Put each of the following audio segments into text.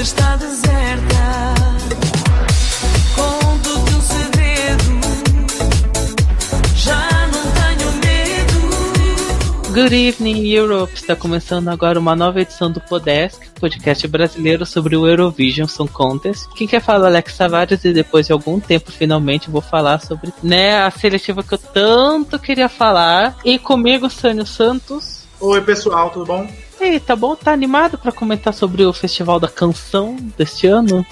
está deserta. Segredo, já não tenho medo. Good evening, Europe! Está começando agora uma nova edição do Podesk, podcast brasileiro sobre o Eurovision Song Contest. Quem quer falar é Alex Tavares e depois de algum tempo, finalmente, vou falar sobre né, a seletiva que eu tanto queria falar. E comigo, Sânio Santos. Oi, pessoal, tudo bom? Ei, tá bom? Tá animado para comentar sobre o Festival da Canção deste ano?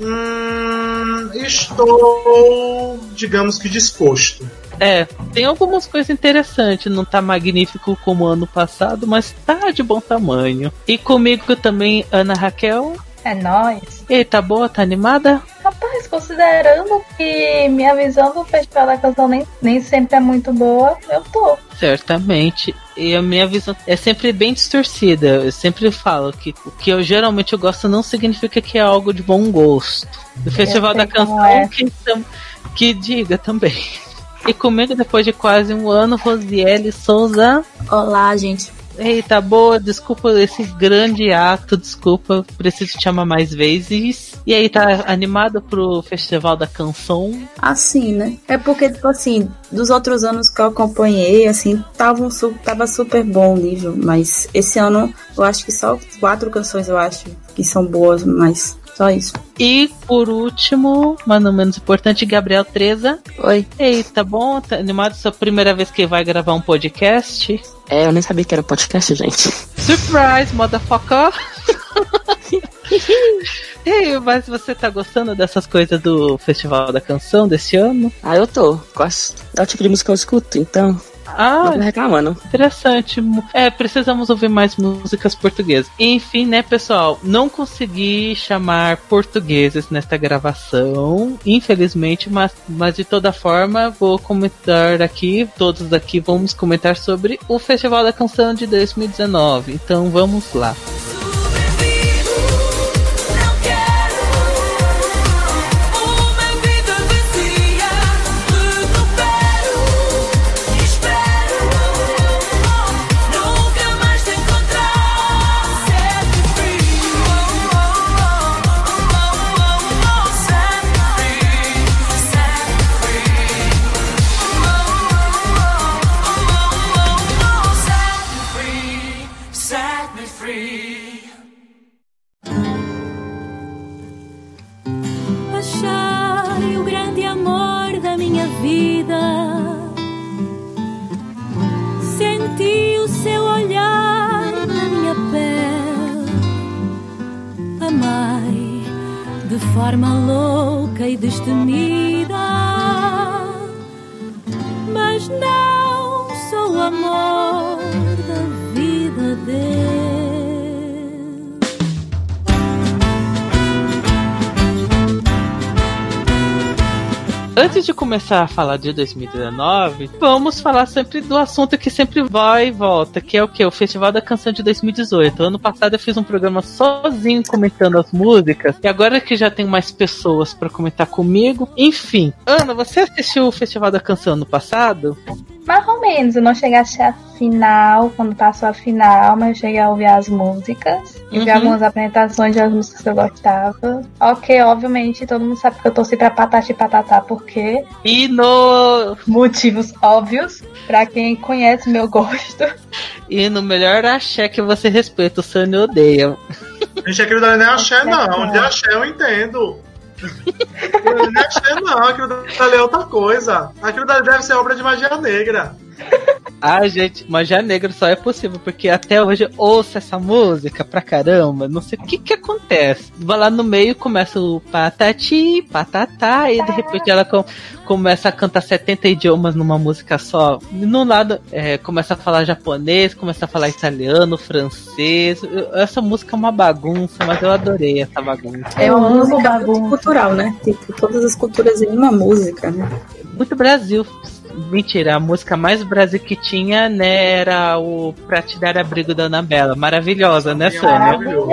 Hum, estou, digamos que disposto. É, tem algumas coisas interessantes, não tá magnífico como ano passado, mas tá de bom tamanho. E comigo também, Ana Raquel. É nóis. Ei, tá boa? Tá animada? Rapaz, considerando que minha visão do Festival da Canção nem, nem sempre é muito boa, eu tô. Certamente. E a minha visão é sempre bem distorcida. Eu sempre falo que o que eu geralmente eu gosto não significa que é algo de bom gosto. O Festival da Canção é. que, que diga também. E comigo, depois de quase um ano, Rosiele Souza. Olá, gente. Eita, boa, desculpa esse grande ato, desculpa, preciso te chamar mais vezes. E aí, tá animada pro Festival da Canção? Assim, né? É porque, tipo assim, dos outros anos que eu acompanhei, assim, tava, um tava super bom o nível. Mas esse ano eu acho que só quatro canções eu acho que são boas, mas só isso. E por último, mas não menos importante, Gabriel Treza. Oi. Ei, tá bom? Tá animado? Sua primeira vez que vai gravar um podcast? É, eu nem sabia que era podcast, gente. Surprise, motherfucker! Ei, mas você tá gostando dessas coisas do Festival da Canção desse ano? Ah, eu tô. Quase. É o tipo de música que eu escuto, então. Ah, Não reclamando. Interessante. É, precisamos ouvir mais músicas portuguesas. Enfim, né, pessoal? Não consegui chamar portugueses nesta gravação, infelizmente, mas, mas de toda forma, vou comentar aqui, todos aqui vamos comentar sobre o Festival da Canção de 2019. Então vamos lá. Sobrevivo, forma louca e destemida. Mas não sou o amor da vida dele. Antes de começar a falar de 2019, vamos falar sempre do assunto que sempre vai e volta, que é o que? O Festival da Canção de 2018. Ano passado eu fiz um programa sozinho comentando as músicas, e agora que já tem mais pessoas pra comentar comigo. Enfim, Ana, você assistiu o Festival da Canção ano passado? Mais ou menos, eu não cheguei a assistir a final, quando passou a final, mas eu cheguei a ouvir as músicas. E vi Uhum. algumas apresentações das músicas que eu gostava. Ok, obviamente, todo mundo sabe que eu torci pra Patati e Patatá, porque E no, motivos óbvios, pra quem conhece meu gosto. e no melhor axé que você respeita, o Sunny odeia. Gente, aquilo dali não é axé, não. De axé eu entendo. Aquilo não é axé, não. Aquilo dali é outra coisa. Aquilo dali deve ser obra de magia negra. Ah, gente, Magia Negra só é possível porque até hoje eu ouço essa música pra caramba. Não sei o que que acontece. Vai lá no meio começa o patati, patatá, e de repente ela com- começa a cantar 70 idiomas numa música só. E no lado é, começa a falar japonês, começa a falar italiano, francês. Eu- Essa música é uma bagunça, mas eu adorei essa bagunça. É uma música bagunça. cultural, né? Tipo, todas as culturas em uma música, né? Muito Brasil. Mentira, a música mais Brasil que tinha, né, era o Pra Te Dar Abrigo da Anabela. Maravilhosa, né, Sônia? Maravilhoso.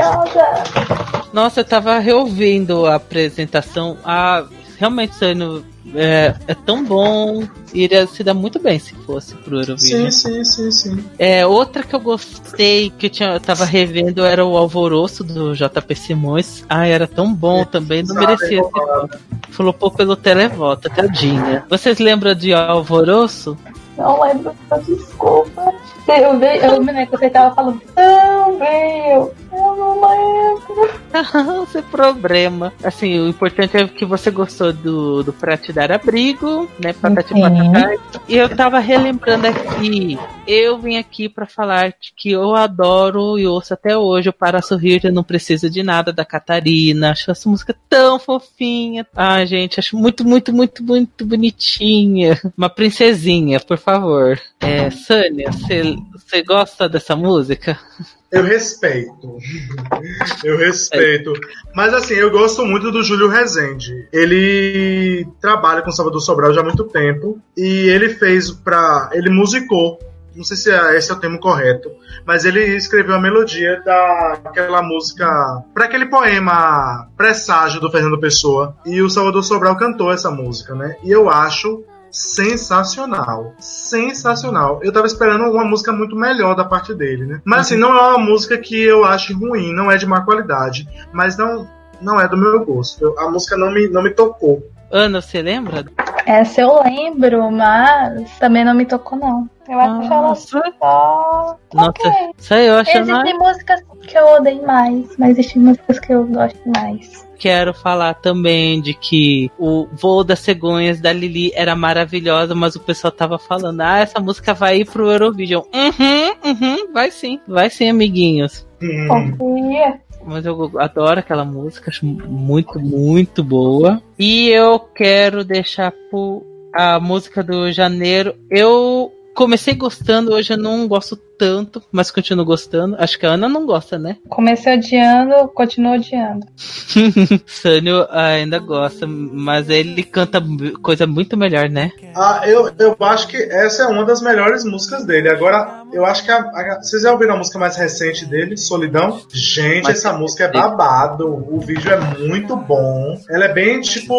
Nossa, eu tava reouvindo a apresentação. Ah, realmente, Sânio, é, é tão bom. Iria se dar muito bem se fosse pro Eurovision. Sim, sim, sim, sim. É, outra que eu gostei, que eu, tinha, eu tava revendo, era o Alvoroço do JP Simões. Ah, era tão bom também, não merecia voto. Falou pouco pelo televoto, tadinha. Vocês lembram de Alvoroço? Não lembro, desculpa. Eu vi, eu me lembro que você tava falando tão bem, eu, não lembro. Sem problema. Assim, o importante é que você gostou do, do Pra Te Dar Abrigo, né? Patati Uhum. Patatá. E eu tava relembrando aqui. Eu vim aqui pra falar que eu adoro e ouço até hoje o Para Sorrir Eu Não Preciso de Nada da Catarina. Acho essa música tão fofinha. Ah, gente, acho muito, muito, muito, muito bonitinha. Uma princesinha, por favor. É, Sânia, você você gosta dessa música? Eu respeito. Eu respeito. Mas assim, eu gosto muito do Júlio Rezende. Ele trabalha com Salvador Sobral já há muito tempo. E ele fez pra. Ele musicou. Não sei se é- esse é o termo correto. Mas ele escreveu a melodia daquela música. para aquele poema Presságio do Fernando Pessoa. E o Salvador Sobral cantou essa música, né? E eu acho sensacional. Sensacional. Eu tava esperando uma música muito melhor da parte dele, né? Mas assim, não é uma música que eu acho ruim, não é de má qualidade, mas não não é do meu gosto. Eu- a música não me, não me tocou. Ana, você lembra? Essa eu lembro, mas também não me tocou, não. Eu acho ela Nossa, só. nossa, ok. isso aí eu acho mais. Existem músicas que eu odeio mais, mas existem músicas que eu gosto mais. Quero falar também de que o voo das cegonhas da Lili era maravilhosa, mas o pessoal tava falando: ah, essa música vai ir pro Eurovision. Uhum, uhum, vai sim, vai sim, amiguinhos. Hum. Confia. Mas eu adoro aquela música, acho muito, muito boa. E eu quero deixar por a música do Janeiro. Eu comecei gostando, hoje eu não gosto tanto, mas continuo gostando. Acho que a Ana não gosta, né? Comecei odiando, continuo odiando. Sânio ainda gosta, mas ele canta coisa muito melhor, né? Ah, eu, eu acho que essa é uma das melhores músicas dele. Agora, eu acho que a, a- vocês já ouviram a música mais recente dele, Solidão? Gente, Mas- essa música é babado. O vídeo é muito bom. Ela é bem tipo.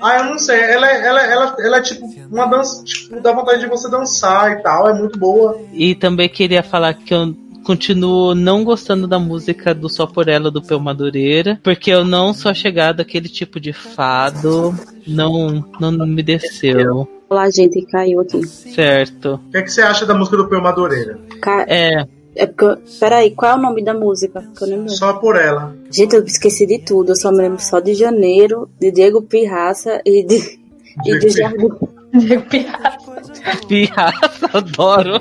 Ah, eu não sei. Ela é, ela, ela, ela é tipo uma dança. Tipo, dá vontade de você dançar e tal. É muito boa. E também queria falar que eu continuo não gostando da música do Só Por Ela do Peu Madureira, porque eu não sou chegada àquele tipo de fado, não, não me desceu, Olá, gente, caiu aqui. certo? O que, é que você acha da música do Peu Madureira? Ca... É, É porque. Peraí, qual é o nome da música? Só por ela. Gente, eu esqueci de tudo. Eu só me lembro só de Janeiro, de Diego Pirraça e de. E de Jardim. Diego Pirata. pirraça, adoro.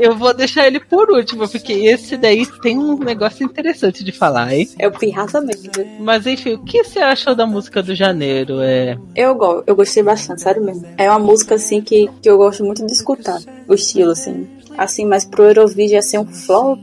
Eu vou deixar ele por último, porque esse daí tem um negócio interessante de falar, hein? É o Pirraça mesmo. né? Mas enfim, o que você achou da música do Janeiro? É, Eu, go eu gostei bastante, sério mesmo. É uma música assim que, que eu gosto muito de escutar. O estilo, assim. Assim, mas pro Eurovision ia ser um flop.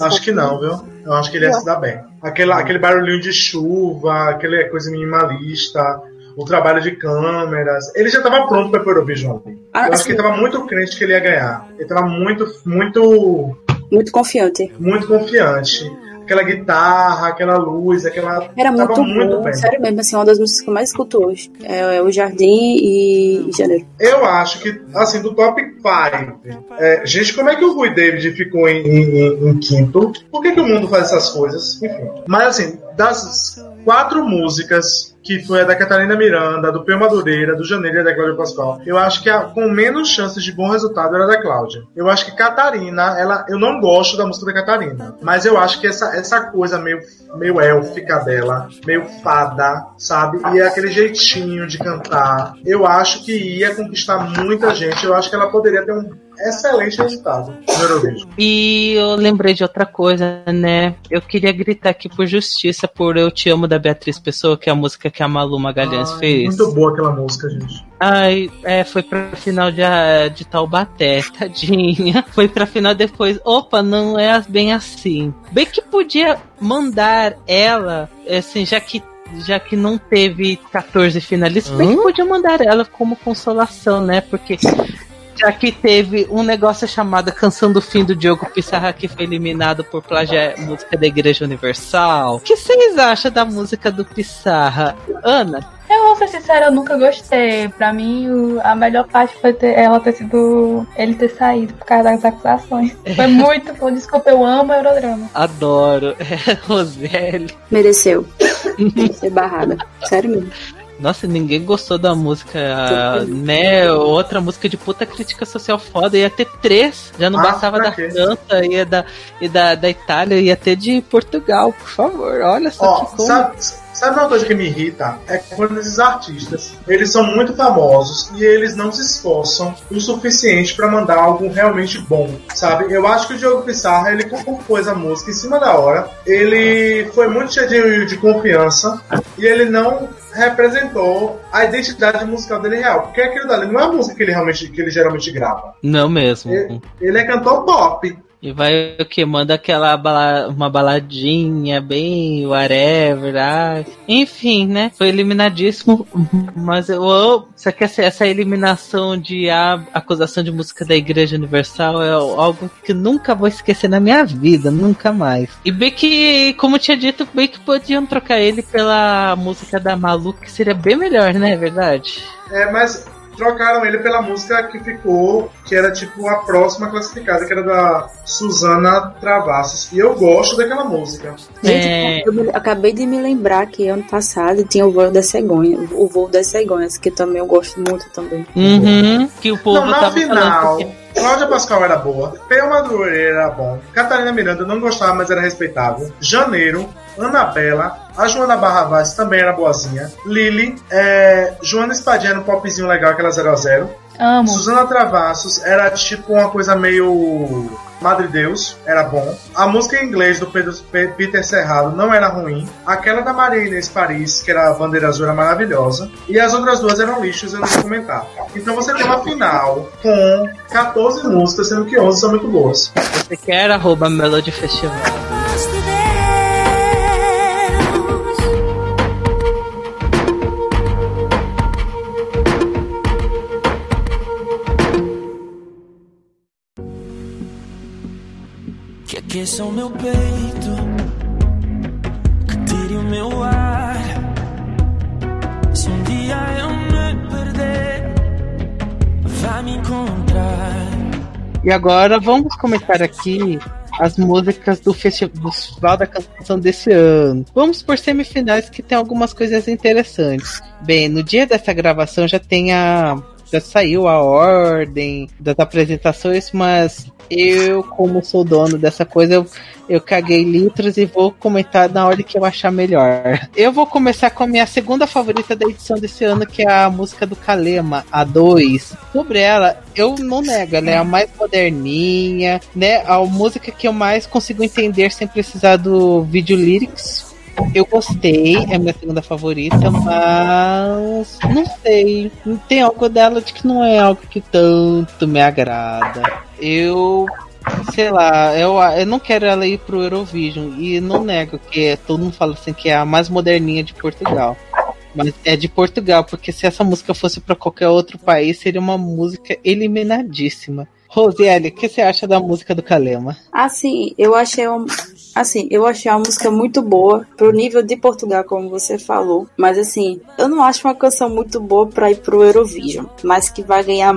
Acho que não, viu? Eu acho que ele ia se dar bem. Aquele, aquele barulhinho de chuva, aquele coisa minimalista, o trabalho de câmeras. Ele já tava pronto para o Eurovision. Ah, Eu acho que ele tava muito crente que ele ia ganhar. Ele tava muito, muito, muito confiante. muito confiante. Aquela guitarra, aquela luz, aquela. Era tava muito, muito bom, bem. sério mesmo, assim, uma das músicas que eu mais escuto hoje. É, é o Jardim e, e Janeiro. Eu acho que, assim, do top 5. é, gente, como é que o Rui David ficou em, em- em quinto? Por que, que o mundo faz essas coisas? Enfim. Mas, assim, das quatro músicas, que foi a da Catarina Miranda, do Peu Madureira, do Janeiro e da Cláudia Pascoal, eu acho que a com menos chances de bom resultado era a da Cláudia. Eu acho que Catarina, ela, eu não gosto da música da Catarina, mas eu acho que essa, essa coisa meio, meio élfica dela, meio fada, sabe? E aquele jeitinho de cantar, eu acho que ia conquistar muita gente. Eu acho que ela poderia ter um excelente resultado no Eurovision. E eu lembrei de outra coisa, né? Eu queria gritar aqui por justiça por Eu Te Amo da Beatriz Pessoa, que é a música que a Malu Magalhães Ai, fez. Muito boa aquela música, gente. Ai, é, foi pra final de, ah, de Taubaté, tadinha. Foi pra final depois. Opa, não é bem assim. Bem que podia mandar ela, assim, já que já que não teve 14 finalistas, bem que podia mandar ela como consolação, né? Porque Já que teve um negócio chamado Canção do Fim do Diogo Pissarra, que foi eliminado por plagiar música da Igreja Universal. O que vocês acham da música do Pissarra? Ana? Eu vou ser sincera, eu nunca gostei. Pra mim, o- a melhor parte foi ter, ela ter sido. ele ter saído por causa das acusações. Foi muito bom. Desculpa, eu amo Eurodrama. Adoro. É, Roseli. Mereceu. Ser barrada. Sério mesmo. Nossa, ninguém gostou da música, né? Outra música de puta crítica social foda. Ia ter três. Já não Ah, bastava da quê? França, ia da, e da, da Itália, ia ter de Portugal, por favor. Olha só Ó, que sabe, sabe uma coisa que me irrita? É quando esses artistas, eles são muito famosos e eles não se esforçam o suficiente pra mandar algo realmente bom, sabe? Eu acho que o Diogo Pissarra, ele compôs a música em cima da hora, ele foi muito cheio de, de confiança e ele não representou a identidade musical dele real, porque aquilo dali não é a música que ele realmente que ele geralmente grava. Não mesmo. Ele, ele é cantor pop. E vai o que? Manda aquela bala, uma baladinha bem whatever. Ah. Enfim, né? Foi eliminadíssimo. Mas eu. Só que essa, essa eliminação de a, acusação de música da Igreja Universal é algo que nunca vou esquecer na minha vida, nunca mais. E bem que, como tinha dito, bem que podiam trocar ele pela música da Malu, que seria bem melhor, né? É verdade? É, mas trocaram ele pela música que ficou, que era tipo a próxima classificada, que era da Suzana Travassos. E eu gosto daquela música. Gente, É. eu acabei de me lembrar que ano passado tinha o voo da cegonha. O voo das cegonhas, que também eu gosto muito também. Uhum. Que o povo Não, na final, falando. Cláudia Pascal era boa, Peu Madureira era bom, Catarina Miranda não gostava, mas era respeitável, Janeiro, Anabela, a Joana Barravaz também era boazinha, Lili, é, Joana Espadinha no popzinho legal, aquela 0 a 0 Amo. Suzana Travassos era tipo uma coisa meio Madre Deus, era bom. A música em inglês do Pedro, Pe- Peter Serrado não era ruim. Aquela da Maria Inês Paris, que era a bandeira azul, era maravilhosa. E as outras duas eram lixos, eu não vou comentar. Então você tem uma final com 14 músicas, sendo que 11 são muito boas. Você quer arroba Melody Festival. Aqueça o meu peito, que tire o meu ar. Se um dia eu me perder, vai me encontrar. E agora vamos comentar aqui as músicas do Festival da Canção desse ano. Vamos por semifinais que tem algumas coisas interessantes. Bem, no dia dessa gravação já tem a. Já saiu a ordem das apresentações, mas eu, como sou dono dessa coisa, eu, eu caguei litros e vou comentar na ordem que eu achar melhor. Eu vou começar com a minha segunda favorita da edição desse ano, que é a música do Kalema, a 2. Sobre ela, eu não nego, ela é a mais moderninha, né? A música que eu mais consigo entender sem precisar do vídeo lyrics. Eu gostei, é minha segunda favorita, mas não sei. Tem algo dela de que não é algo que tanto me agrada. Eu sei lá, eu, eu não quero ela ir pro Eurovision e não nego que é- todo mundo fala assim que é a mais moderninha de Portugal. Mas é de Portugal, porque se essa música fosse pra qualquer outro país, seria uma música eliminadíssima. Rosiele, o que você acha da música do Kalema? Assim, eu achei um, assim, eu achei uma música muito boa pro nível de Portugal, como você falou. Mas assim, eu não acho uma canção muito boa pra ir pro Eurovision, mas que vai ganhar,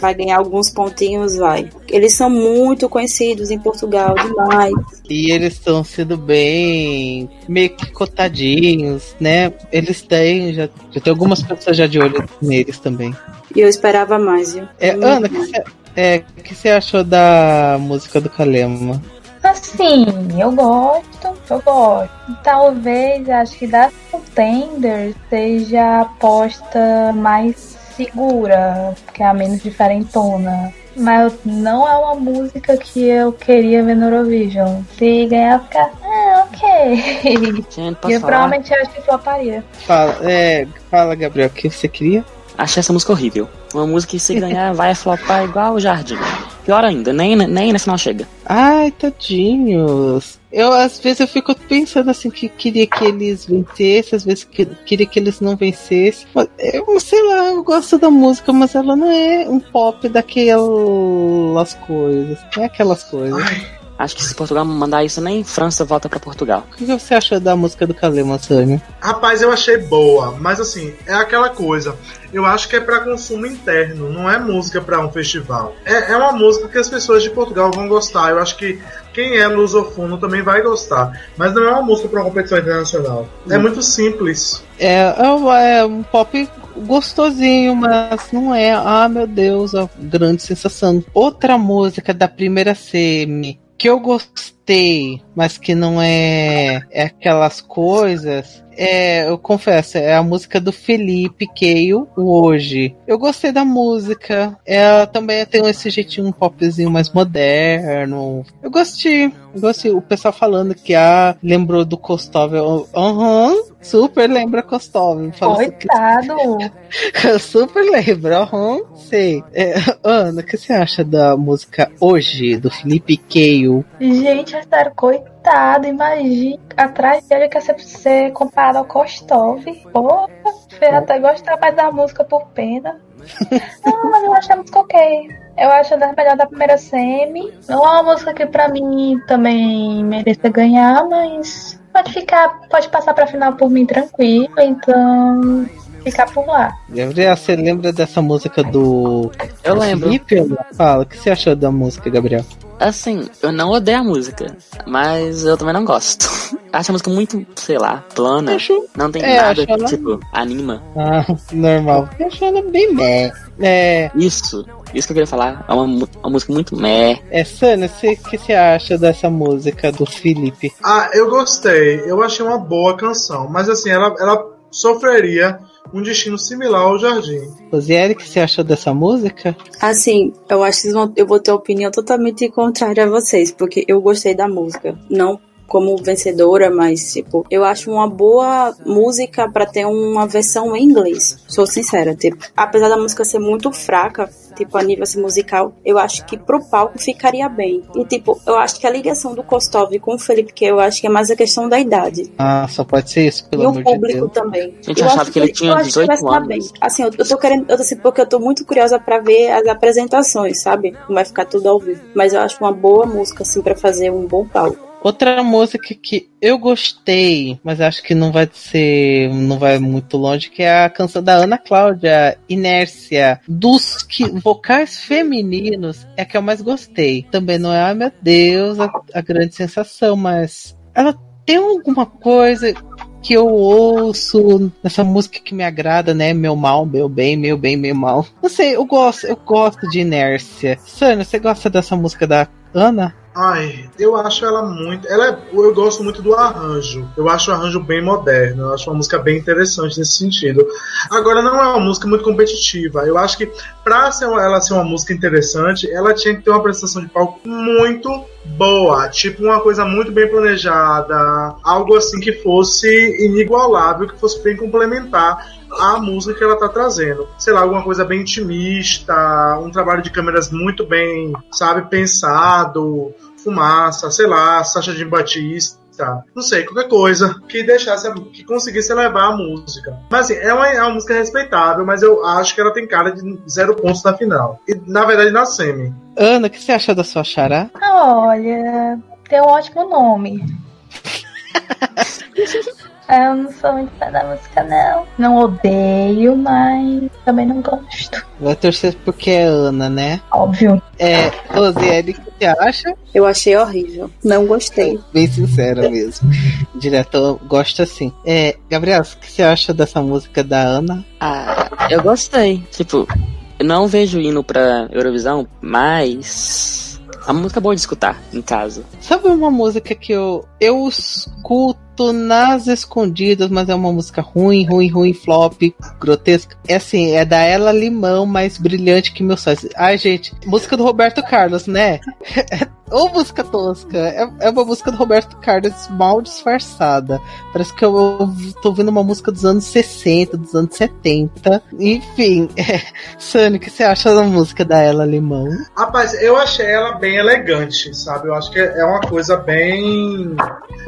vai ganhar alguns pontinhos, vai. Eles são muito conhecidos em Portugal demais. E eles estão sendo bem meio que cotadinhos, né? Eles têm, já, já tem algumas pessoas já de olho neles também. E eu esperava mais, viu? É, Ana, o que você é, o que você achou da música do Kalema? Assim, eu gosto, eu gosto. Talvez, acho que da Contender seja a aposta mais segura, que é a menos diferentona. Mas não é uma música que eu queria ver no Eurovision. Se ganhar, ficar, ah, ok. Gente, E eu falar? provavelmente acho que floparia. Fala, é, fala Gabriel, o que você queria? Achei essa música horrível. Uma música que se ganhar vai flopar igual o Jardim. pior ainda, nem, nem na final chega. Ai, tadinhos. Eu, às vezes, eu fico pensando assim, que queria que eles vencessem, às vezes que, queria que eles não vencessem. Mas, Eu sei lá, eu gosto da música, mas ela não é um pop daquelas coisas. Não é aquelas coisas. Acho que se Portugal mandar isso, nem França volta pra Portugal. O que você achou da música do Kalema, Sânia? Rapaz, eu achei boa, mas assim, é aquela coisa. Eu acho que é pra consumo interno, não é música pra um festival. É, é uma música que as pessoas de Portugal vão gostar. Eu acho que quem é lusofono também vai gostar. Mas não é uma música pra uma competição internacional. É muito simples. É, é, é um pop gostosinho, mas não é, ah meu Deus, a grande sensação. Outra música da primeira semi que eu gostei, mas que não é, é aquelas coisas. É, eu confesso, é a música do Felipe Keio, o Hoje. Eu gostei da música. Ela também tem esse jeitinho um popzinho mais moderno. Eu gostei. Eu gostei. O pessoal falando que ah, lembrou do Kostov. Aham, super lembra Kostov. Assim Coitado. eu super lembro, aham, sei. É, Ana, o que você acha da música Hoje, do Felipe Keio? Gente, sério, coitado. Imagina atrás dele quer ser, ser comparado ao Kostov. Porra, fez até gostar mais da música por pena. Não, mas eu acho a música ok. Eu acho das melhores da primeira semi. Não é uma música que pra mim também mereça ganhar, mas pode ficar, pode passar pra final por mim tranquilo, então ficar por lá. Gabriel, você lembra dessa música do. Eu lembro. Felipe? Fala, o que você achou da música, Gabriel? Assim, eu não odeio a música, mas eu também não gosto. Acho a música muito, sei lá, plana. Acho- Não tem é, nada acho ela- que, tipo, anima. Ah, normal. Eu achei ela bem meh. É, Isso, isso que eu queria falar. É uma, uma música muito meh. é Sana, você- o que você acha dessa música do Felipe? Ah, eu gostei. Eu achei uma boa canção. Mas assim, ela, ela sofreria um destino similar ao Jardim. Rosieri, o que você achou dessa música? Assim, eu acho que eu vou ter opinião totalmente contrária a vocês, porque eu gostei da música. Não como vencedora, mas tipo, eu acho uma boa música pra ter uma versão em inglês. Sou sincera, tipo, apesar da música ser muito fraca, tipo, a nível assim, musical, eu acho que pro palco ficaria bem. E tipo, eu acho que a ligação do Kostov com o Felipe, que eu acho que é mais a questão da idade. Ah, só pode ser isso, pelo e o amor de público Deus. também. Gente, eu achava acho que ele tinha eu acho que 18 vai se dar anos. bem. Assim, eu, eu tô querendo, eu tô assim, porque eu tô muito curiosa pra ver as apresentações, sabe? Como vai ficar tudo ao vivo. Mas eu acho uma boa música, assim, pra fazer um bom palco. Outra música que eu gostei, mas acho que não vai ser, não vai muito longe, que é a canção da Ana Cláudia, Inércia. Dos que, vocais femininos é que eu mais gostei. Também não é, ai meu Deus, a, a grande sensação, mas ela tem alguma coisa que eu ouço nessa música que me agrada, né? Meu mal, meu bem, meu bem, meu mal. Não sei, eu gosto, eu gosto de Inércia. Sânia, você gosta dessa música da Ana? Ai, eu acho ela muito. Ela é- eu gosto muito do arranjo. Eu acho o arranjo bem moderno. Eu acho uma música bem interessante nesse sentido. Agora, não é uma música muito competitiva. Eu acho que pra ser ela ser uma música interessante, ela tinha que ter uma prestação de palco muito boa. Tipo, uma coisa muito bem planejada. Algo assim que fosse inigualável, que fosse bem complementar a música que ela tá trazendo. Sei lá, alguma coisa bem intimista, um trabalho de câmeras muito bem, sabe, pensado, fumaça, sei lá, Sacha de Batista. Não sei, qualquer coisa que deixasse, que conseguisse elevar a música. Mas assim, é uma, é uma música respeitável, mas eu acho que ela tem cara de zero pontos na final. E na verdade na semi. Ana, o que você acha da sua xará? Olha, tem um ótimo nome. Eu não sou muito fã da música, não. Não odeio, mas também não gosto. Vai torcer porque é Ana, né? Óbvio. É, Rosiele, o que você acha? Eu achei horrível. Não gostei. Bem sincera mesmo. Direto, gosto assim. É, Gabriel, o que você acha dessa música da Ana? Ah, eu gostei. Tipo, eu não vejo hino pra Eurovisão, mas. A música é boa de escutar em casa. Sabe uma música que eu, eu escuto nas escondidas, mas é uma música ruim, ruim, ruim, flop, grotesca? É assim, é da Ela Limão, mais brilhante que meu sonho. Ai, gente, música do Roberto Carlos, né? Ô, música tosca. É, é uma música do Roberto Carlos mal disfarçada. Parece que eu, eu tô ouvindo uma música dos anos 60, dos anos 70. Enfim, é, Sani, o que você acha da música da Ela Limão? Rapaz, eu achei ela bem elegante, sabe? Eu acho que é uma coisa bem.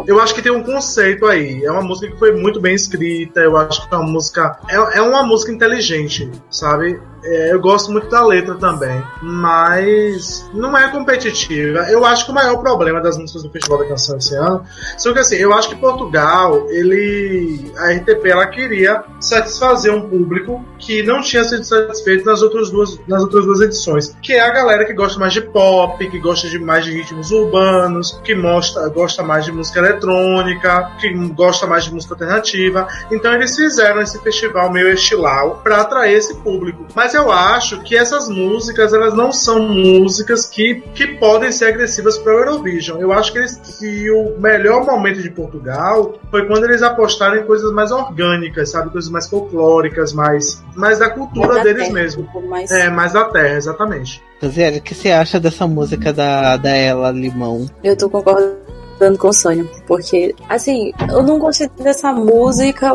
Eu acho que tem um conceito aí. É uma música que foi muito bem escrita. Eu acho que é uma música. É, é uma música inteligente, sabe? É, eu gosto muito da letra também, mas não é competitiva. Eu acho que o maior problema das músicas do Festival da Canção esse ano, só que assim, eu acho que Portugal, ele, a RTP, ela queria satisfazer um público que não tinha sido satisfeito nas outras duas, nas outras duas edições, que é a galera que gosta mais de pop, que gosta de mais de ritmos urbanos, que mostra, gosta mais de música eletrônica, que gosta mais de música alternativa. Então eles fizeram esse festival meio estilau para atrair esse público. Mas eu acho que essas músicas, elas não são músicas que, que podem ser agressivas para o Eurovision. Eu acho que, eles, que o melhor momento de Portugal foi quando eles apostaram em coisas mais orgânicas, sabe? Coisas mais folclóricas, mais, mais da cultura Mais da deles terra, mesmo. tipo, mais- É, mais da terra, exatamente. Zé, o que você acha dessa música da, da Ela Limão? Eu tô concordando com o Sônia, porque, assim, eu não gostei dessa música,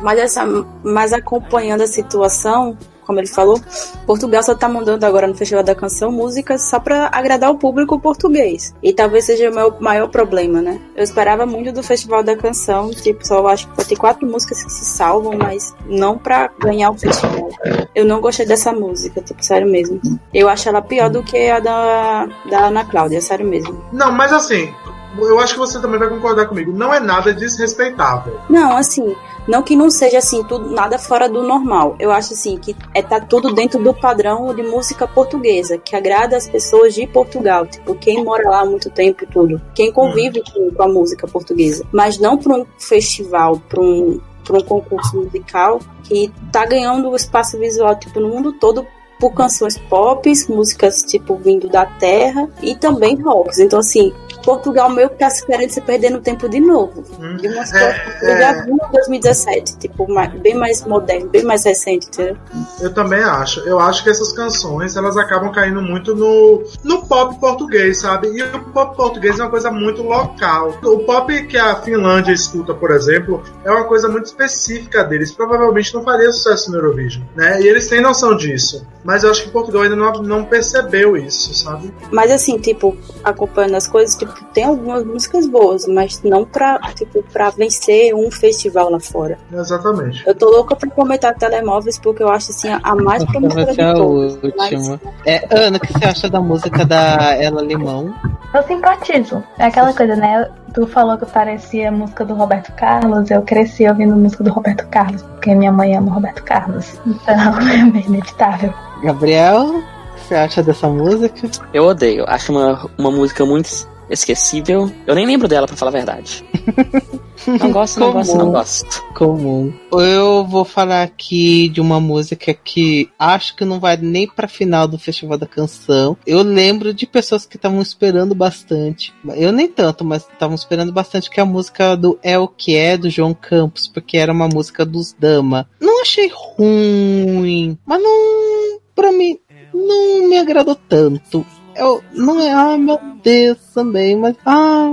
mas, essa, mas acompanhando a situação, como ele falou, Portugal só tá mandando agora no Festival da Canção músicas só pra agradar o público português. E talvez seja o meu maior problema, né? Eu esperava muito do Festival da Canção, tipo, só acho que vai ter quatro músicas que se salvam, mas não pra ganhar o festival. Eu não gostei dessa música, tipo, sério mesmo. Eu acho ela pior do que a da, da Ana Cláudia, sério mesmo. Não, mas assim, eu acho que você também vai concordar comigo. Não é nada desrespeitável. Não, assim, não que não seja assim, tudo nada fora do normal. Eu acho assim que é tá tudo dentro do padrão de música portuguesa, que agrada as pessoas de Portugal, tipo, quem mora lá há muito tempo e tudo, quem convive com, com a música portuguesa, mas não para um festival, para um para um concurso musical que tá ganhando espaço visual tipo no mundo todo por canções pop, músicas tipo vindo da terra e também rocks. Então assim, Portugal meio que tá se querendo se perdendo tempo de novo. Hum. De uma É, situação que eu já vi em 2017, tipo, bem mais moderno, bem mais recente, entendeu? Eu também acho. Eu acho que essas canções elas acabam caindo muito no, no pop português, sabe? E o pop português é uma coisa muito local. O pop que a Finlândia escuta, por exemplo, é uma coisa muito específica deles. Provavelmente não faria sucesso no Eurovision, né? E eles têm noção disso. Mas eu acho que Portugal ainda não, não percebeu isso, sabe? Mas assim, tipo, acompanhando as coisas, tipo, tem algumas músicas boas, mas não pra, tipo, pra vencer um festival lá fora. Exatamente. Eu tô louca pra comentar telemóveis porque eu acho assim a mais promissora de a todas. última. É, Ana, o que você acha da música da Ela Limão? Eu simpatizo. É aquela coisa, né? Tu falou que parecia música do Roberto Carlos. Eu cresci ouvindo música do Roberto Carlos, porque minha mãe ama Roberto Carlos. Então é meio inevitável. Gabriel, o que você acha dessa música? Eu odeio. Acho uma, uma música muito esquecível. Eu nem lembro dela, pra falar a verdade. Não gosto, não gosto, não gosto. Comum. Eu vou falar aqui de uma música que acho que não vai nem pra final do Festival da Canção. Eu lembro de pessoas que estavam esperando bastante. Eu nem tanto, mas estavam esperando bastante que é a música do É o que é do João Campos, porque era uma música dos Dama. Não achei ruim, mas não pra mim não me agradou tanto. Eu não é, ai meu Deus também, mas ah,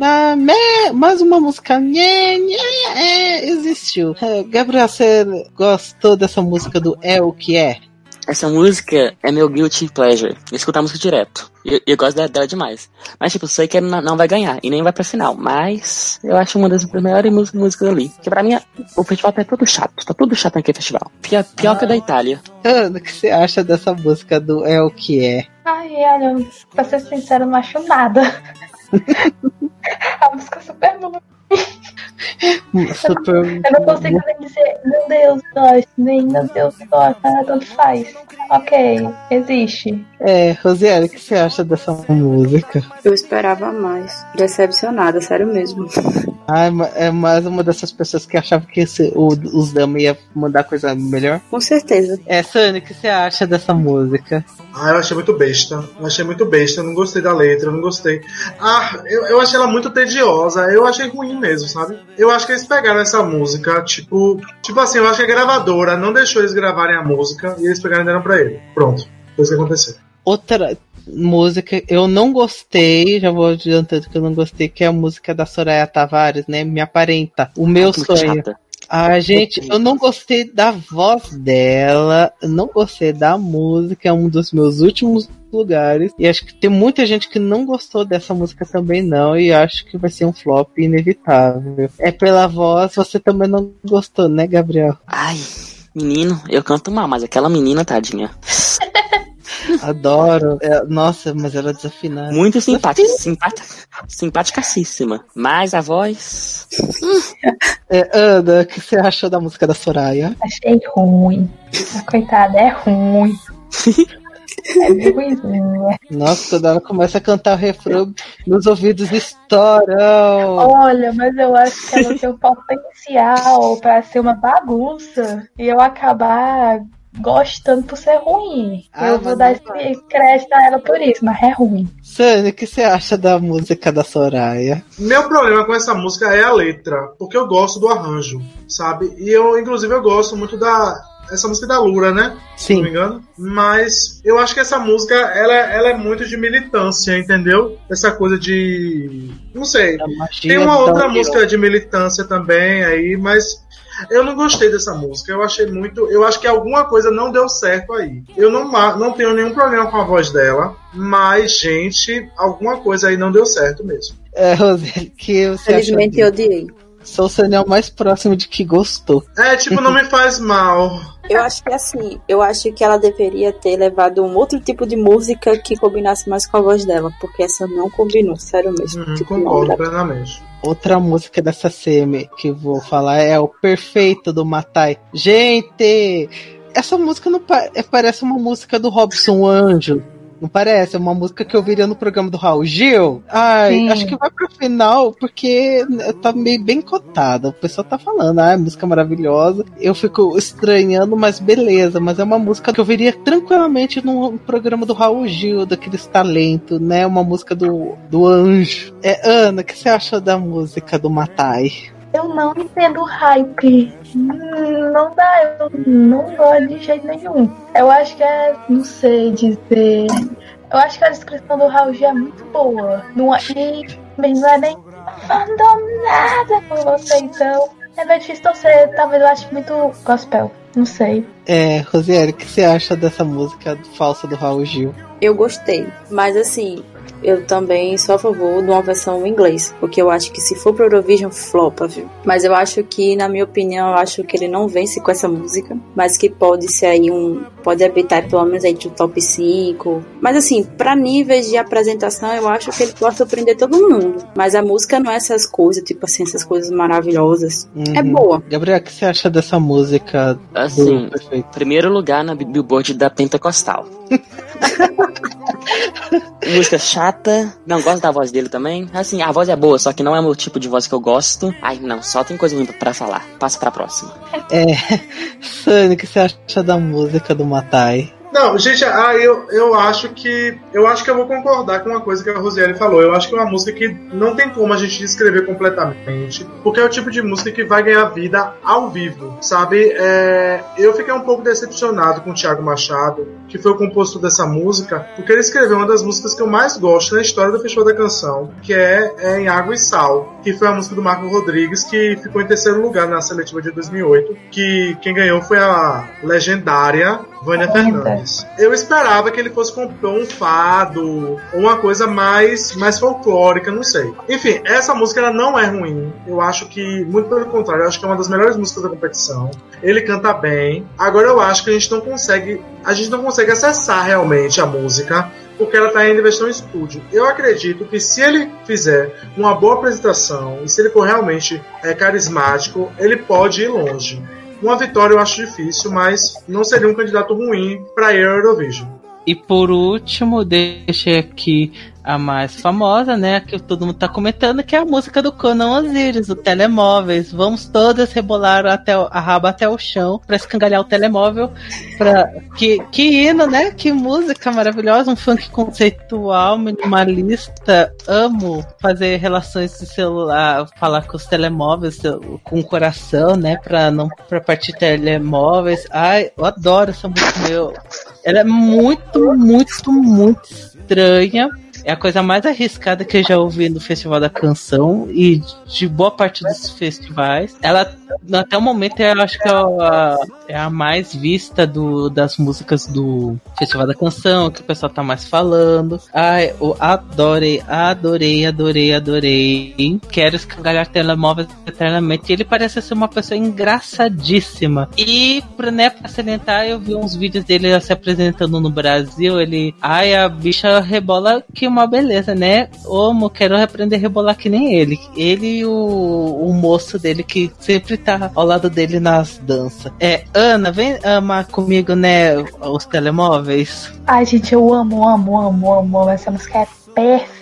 ah, me- mais uma música nhé, é, existiu. É, Gabriel, você gostou dessa música do É o que é? Essa música é meu guilty pleasure. Eu escuto a música direto. E eu, eu gosto dela, dela demais. Mas, tipo, sei que não, não vai ganhar. E nem vai pra final. Mas eu acho uma das melhores músicas, músicas ali. Porque pra mim, o festival tá tudo chato. Tá tudo chato naquele festival. Pior, pior que o da Itália. Ana, o que você acha dessa música do É o que é? Ai, olha, pra ser sincero, eu não acho nada. A música é super boa. Super. Eu não consigo nem dizer, meu Deus, gosto, nem meu Deus, gosto, ah, tanto faz. Ok, existe. É, Rosiane, o que você acha dessa música? Eu esperava mais. Decepcionada, sério mesmo. Ma- é mais uma dessas pessoas que achavam que esse- o- os Dama ia mandar coisa melhor. Com certeza. É, Sani, o que você acha dessa música? Ah, eu achei muito besta. Eu achei muito besta. Eu não gostei da letra, eu não gostei. Ah, eu, eu achei ela muito tediosa. Eu achei ruim mesmo, sabe? Eu acho que eles pegaram essa música, tipo. Tipo assim, eu acho que a gravadora não deixou eles gravarem a música e eles pegaram e deram pra ele. Pronto. Foi isso que aconteceu. outra música eu não gostei, já vou adiantando que eu não gostei, que é a música da Soraya Tavares, né? Me aparenta. O meu Muito sonho. chata. Ah, gente, eu não gostei da voz dela, eu não gostei da música, é um dos meus últimos lugares. E acho que tem muita gente que não gostou dessa música também, não, e acho que vai ser um flop inevitável. É pela voz, você também não gostou, né, Gabriel? Ai, menino, eu canto mal, mas aquela menina, tadinha. Adoro. É, nossa, mas ela é desafinada. Muito simpática, simpática, simpaticacíssima. Mas a voz. É, Ana, o que você achou da música da Soraya? Achei ruim. A coitada é ruim. É. Nossa, quando ela começa a cantar o refrão, meus ouvidos estouram. Olha, mas eu acho que ela tem o potencial pra ser uma bagunça e eu acabar gostando por ser ruim. Ah, eu vou dar não esse crédito a ela por isso, mas é ruim. Sânia, o que você acha da música da Soraya? Meu problema com essa música é a letra, porque eu gosto do arranjo, sabe? E eu, inclusive, eu gosto muito da. Essa música é da Lura, né? Se não me Sim. engano. Mas eu acho que essa música, ela, ela é muito de militância, entendeu? Essa coisa de. Não sei. Magia Tem uma outra música de militância também aí, mas eu não gostei dessa música. Eu achei muito. Eu acho que alguma coisa não deu certo aí. Eu não, não tenho nenhum problema com a voz dela, mas, gente, alguma coisa aí não deu certo mesmo. É, Roseli, que você Felizmente eu odiei. Sou o Sânia mais próximo de que gostou. É, tipo, não me faz mal. Eu acho que assim, eu acho que ela deveria ter levado um outro tipo de música que combinasse mais com a voz dela, porque essa não combinou, sério mesmo. Hum, Tipo, não concordo plenamente. Outra música dessa CM que eu vou falar é o Perfeito do Matai. Gente, essa música não pa- é- parece uma música do Robson Anjo. Não parece? É uma música que eu viria no programa do Raul Gil. Ai, Sim. acho que vai pro final, porque tá meio bem cotada. O pessoal tá falando, ah, música maravilhosa. Eu fico estranhando, mas beleza. Mas é uma música que eu viria tranquilamente no programa do Raul Gil, daqueles talentos, né? Uma música do, do anjo. É, Ana, o que você acha da música do Matai? Eu não entendo o hype. Não dá, eu não gosto de jeito nenhum. Eu acho que é, não sei dizer. Eu acho que a descrição do Raul Gil é muito boa. Não é, e mas não é nem fandom nada com você, então. É difícil torcer, talvez eu ache muito gospel. Não sei. É, Rosiane, o que você acha dessa música falsa do Raul Gil? Eu gostei, mas assim, eu também sou a favor de uma versão em inglês, porque eu acho que se for pro Eurovision, flopa, viu? Mas eu acho que, na minha opinião, eu acho que ele não vence com essa música, mas que pode ser aí um. Pode habitar pelo menos aí de um top 5. Mas assim, pra níveis de apresentação, eu acho que ele pode surpreender todo mundo. Mas a música não é essas coisas, tipo assim, essas coisas maravilhosas. É Uhum. boa. Gabriel, o que você acha dessa música Assim, primeiro lugar na Billboard da Pentecostal. Música chata, não gosto da voz dele também. Assim, a voz é boa, só que não é o tipo de voz que eu gosto. Ai, não, só tem coisa ruim pra falar. Passa pra próxima. É, Sani, o que você acha da música do Matai? Não, gente, ah, eu, eu acho que. Eu acho que eu vou concordar com uma coisa que a Rosiane falou. Eu acho que é uma música que não tem como a gente descrever completamente. Porque é o tipo de música que vai ganhar vida ao vivo. Sabe? É, eu fiquei um pouco decepcionado com o Thiago Machado, que foi o compositor dessa música, porque ele escreveu uma das músicas que eu mais gosto na história do Festival da Canção, que é, é Em Água e Sal, que foi a música do Marco Rodrigues, que ficou em terceiro lugar na seletiva de 2008. Que quem ganhou foi a legendária Vânia Linda. Fernandes. Eu esperava que ele fosse compor um fado, uma coisa mais, mais folclórica, não sei. Enfim, essa música ela não é ruim. Eu acho que, muito pelo contrário, eu acho que é uma das melhores músicas da competição. Ele canta bem. Agora eu acho que a gente não consegue, a gente não consegue acessar realmente a música. Porque ela está em versão estúdio. Eu acredito que se ele fizer uma boa apresentação e se ele for realmente é, carismático, ele pode ir longe. Uma vitória eu acho difícil, mas não seria um candidato ruim para Eurovision. E por último, deixei aqui a mais famosa, né? Que todo mundo tá comentando, que é a música do Conan Osiris, o Telemóveis. Vamos todas rebolar até o- a raba até o chão pra escangalhar o telemóvel. Pra... Que, que hino, né? Que música maravilhosa, um funk conceitual, minimalista. Amo fazer relações de celular, falar com os telemóveis, com o coração, né? Pra não pra partir telemóveis. Ai, eu adoro essa música meu Ela é muito, muito, muito estranha. É a coisa mais arriscada que eu já ouvi no Festival da Canção e de boa parte dos festivais. Ela, até o momento, eu acho que é a, é a mais vista do, das músicas do Festival da Canção, que o pessoal tá mais falando. Ai, eu adorei, adorei, adorei, adorei. Quero escangalhar telemóveis eternamente. Ele parece ser uma pessoa engraçadíssima. E, né, pra salientar, eu vi uns vídeos dele se apresentando no Brasil. Ele, ai, a bicha rebola que uma beleza, né? Omo, quero aprender a rebolar que nem ele. Ele e o, o moço dele que sempre tá ao lado dele nas danças. É, Ana, vem amar comigo, né? Os telemóveis. Ai, gente, eu amo, amo, amo, amo, amo. Essa música é perfeita.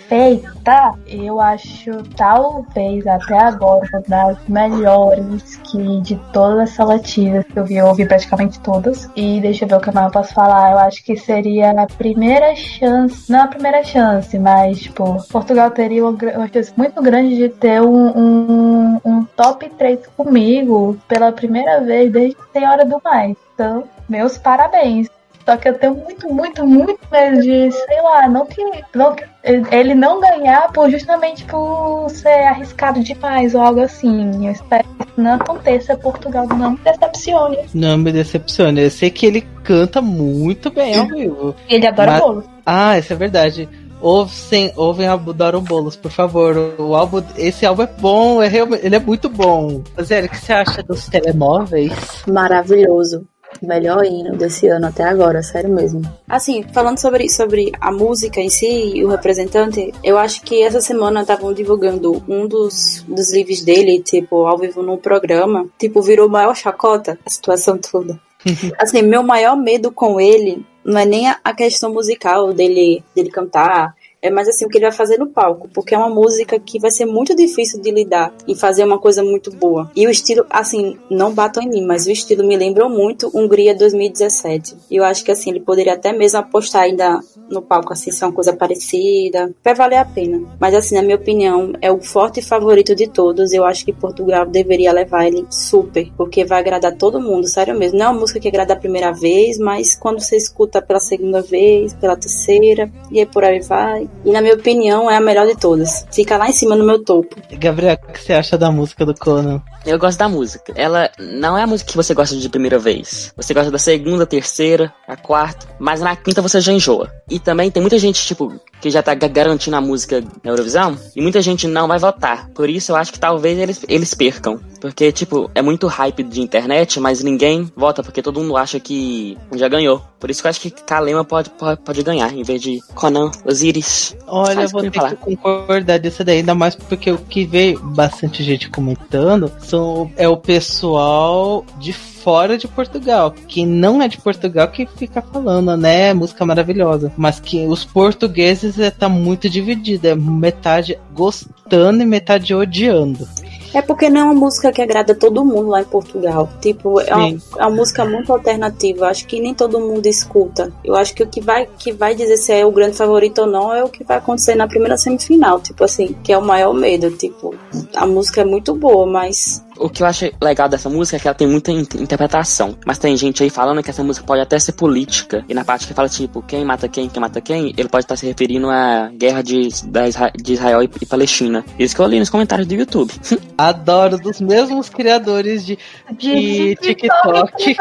Eu acho, talvez, até agora, uma das melhores que de todas as seletivas que eu vi, eu ouvi praticamente todas. E deixa eu ver o que mais eu posso falar. Eu acho que seria a primeira chance, não a primeira chance, mas, tipo, Portugal teria uma, uma chance muito grande de ter um, um, um top 3 comigo pela primeira vez desde Senhora do Mais. Então, meus parabéns. Só que eu tenho muito, muito, muito medo de, sei lá, não que, não que ele não ganhar por justamente por ser arriscado demais ou algo assim. Eu espero que isso não aconteça, Portugal não me decepcione. Não me decepciona. Eu sei que ele canta muito bem ao vivo. Ele adora Mas- bolo. Ah, isso é verdade. Ouvem, ouvem Adoro Bolos, por favor. O álbum, esse álbum é bom, é realmente, ele é muito bom. Zé, o que você acha dos telemóveis? Maravilhoso. Melhor hino desse ano até agora, sério mesmo. Assim, falando sobre, sobre a música em si e o representante, eu acho que essa semana estavam divulgando um dos, dos livros dele, tipo, ao vivo num programa. Tipo, virou maior chacota a situação toda. assim, meu maior medo com ele não é nem a, questão musical dele, dele cantar. É mais assim o que ele vai fazer no palco, porque é uma música que vai ser muito difícil de lidar e fazer uma coisa muito boa. E o estilo, assim, não batam em mim, mas o estilo me lembrou muito Hungria 2017. E eu acho que assim, ele poderia até mesmo apostar ainda no palco, assim, ser uma coisa parecida. Vai valer a pena. Mas assim, na minha opinião, é o forte favorito de todos. Eu acho que Portugal deveria levar ele super, porque vai agradar todo mundo, sério mesmo. Não é uma música que agrada a primeira vez, mas quando você escuta pela segunda vez, pela terceira, e aí por aí vai. E na minha opinião, é a melhor de todas. Fica lá em cima no meu topo. Gabriel, o que você acha da música do Conan? Eu gosto da música. Ela não é a música que você gosta de primeira vez. Você gosta da segunda, terceira, a quarta, mas na quinta você já enjoa. E também tem muita gente, tipo, que já tá ga- garantindo a música na Eurovisão, e muita gente não vai votar. Por isso eu acho que talvez eles, eles percam. Porque, tipo, é muito hype de internet, mas ninguém vota, porque todo mundo acha que já ganhou. Por isso que eu acho que Kalema pode, pode, pode ganhar, em vez de Conan, Osiris. Olha, eu vou ter que concordar disso daí, ainda mais porque o que veio bastante gente comentando são, é o pessoal de fora de Portugal. Quem não é de Portugal que fica falando, né? Música maravilhosa. Mas que os portugueses é, tá muito dividido. É metade gostando e metade odiando. É porque não é uma música que agrada todo mundo lá em Portugal. Tipo, é uma, é uma música muito alternativa. Acho que nem todo mundo escuta. Eu acho que o que vai, que vai dizer se é o grande favorito ou não é o que vai acontecer na primeira semifinal. Tipo assim, que é o maior medo. Tipo, a música é muito boa, mas O que eu acho legal dessa música é que ela tem muita in- interpretação. Mas tem gente aí falando que essa música pode até ser política. E na parte que fala, tipo, quem mata quem, quem mata quem, ele pode estar se referindo à guerra de, da Isra- de Israel e, e Palestina. Isso que eu li nos comentários do YouTube. Adoro dos mesmos criadores de, de TikTok. E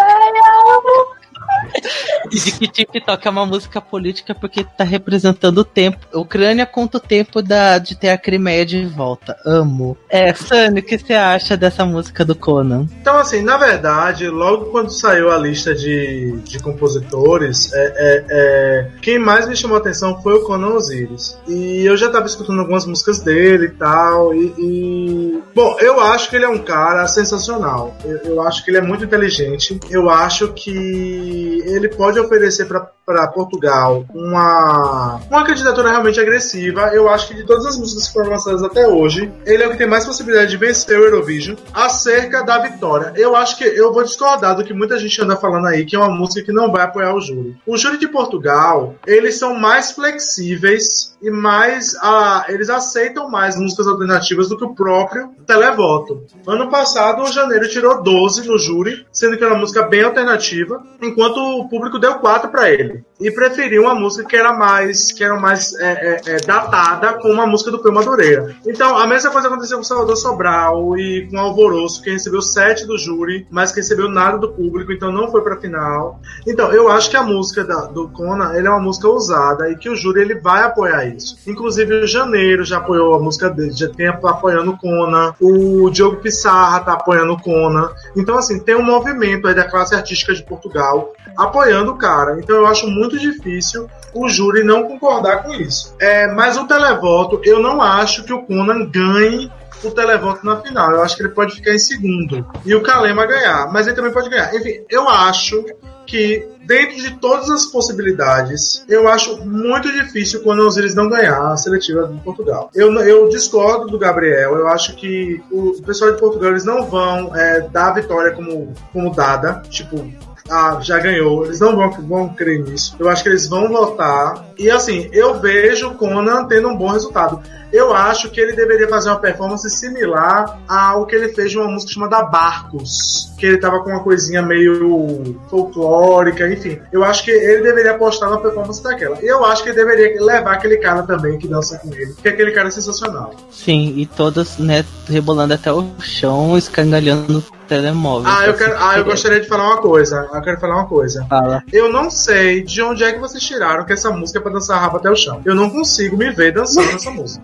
de que TikTok é uma música política porque tá representando o tempo. Ucrânia conta o tempo da, de ter a Crimeia de volta. Amo. É, Sunny, o que você acha dessa música do Conan? Então, assim, na verdade, logo quando saiu a lista de, de compositores, é, é, é, quem mais me chamou a atenção foi o Conan Osiris. E eu já tava escutando algumas músicas dele e tal. E, e- Bom, eu acho que ele é um cara sensacional. Eu, eu acho que ele é muito inteligente. Eu acho que ele pode oferecer para Portugal uma, uma candidatura realmente agressiva. Eu acho que de todas as músicas que foram lançadas até hoje, ele é o que tem mais possibilidade de vencer o Eurovision acerca da vitória. Eu acho que eu vou discordar do que muita gente anda falando aí, que é uma música que não vai apoiar o júri. O júri de Portugal, eles são mais flexíveis e mais. ah, eles aceitam mais músicas alternativas do que o próprio televoto. Ano passado, o Janeiro tirou 12 no júri, sendo que era uma música bem alternativa, enquanto o público deu 4 para ele. Ele. E preferi uma música que era mais, que era mais é, é, é, datada com uma música do Peu Madureira. Então, a mesma coisa aconteceu com Salvador Sobral e com Alvoroço, que recebeu sete do júri, mas que recebeu nada do público, então não foi pra final. Então, eu acho que a música da- do ele é uma música ousada e que o júri ele vai apoiar isso. Inclusive, o Janeiro já apoiou a música dele, já tem apoiando o Conan. O Diogo Pissarra tá apoiando o Conan. Então, assim, tem um movimento aí da classe artística de Portugal apoiando o cara. Então, eu acho muito difícil o júri não concordar com isso. É, mas o televoto, eu não acho que o Conan ganhe o televoto na final. Eu acho que ele pode ficar em segundo. E o Kalema ganhar. Mas ele também pode ganhar. Enfim, eu acho que dentro de todas as possibilidades, eu acho muito difícil quando os eles não ganhar a seletiva de Portugal. Eu, eu discordo do Gabriel. Eu acho que o pessoal de Portugal eles não vão é, dar a vitória como, como dada. Tipo, ah, já ganhou. Eles não vão, vão crer nisso. Eu acho que eles vão votar. E assim, eu vejo o Conan tendo um bom resultado. Eu acho que ele deveria fazer uma performance similar ao que ele fez de uma música chamada Barcos. Que ele tava com uma coisinha meio folclórica, enfim. Eu acho que ele deveria apostar na performance daquela. E eu acho que ele deveria levar aquele cara também que dança com ele. Porque aquele cara é sensacional. Sim, e todos, né, rebolando até o chão, escangalhando telemóvel. Ah, eu, quero, ah, eu gostaria de falar uma coisa. Eu quero falar uma coisa. Fala. Eu não sei de onde é que vocês tiraram que essa música é pra dançar rabo até o chão. Eu não consigo me ver dançando essa música.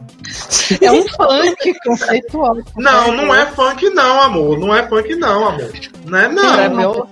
É um funk conceitual. Não, não é funk não, amor. Não é funk não, amor. Não é não. É meu-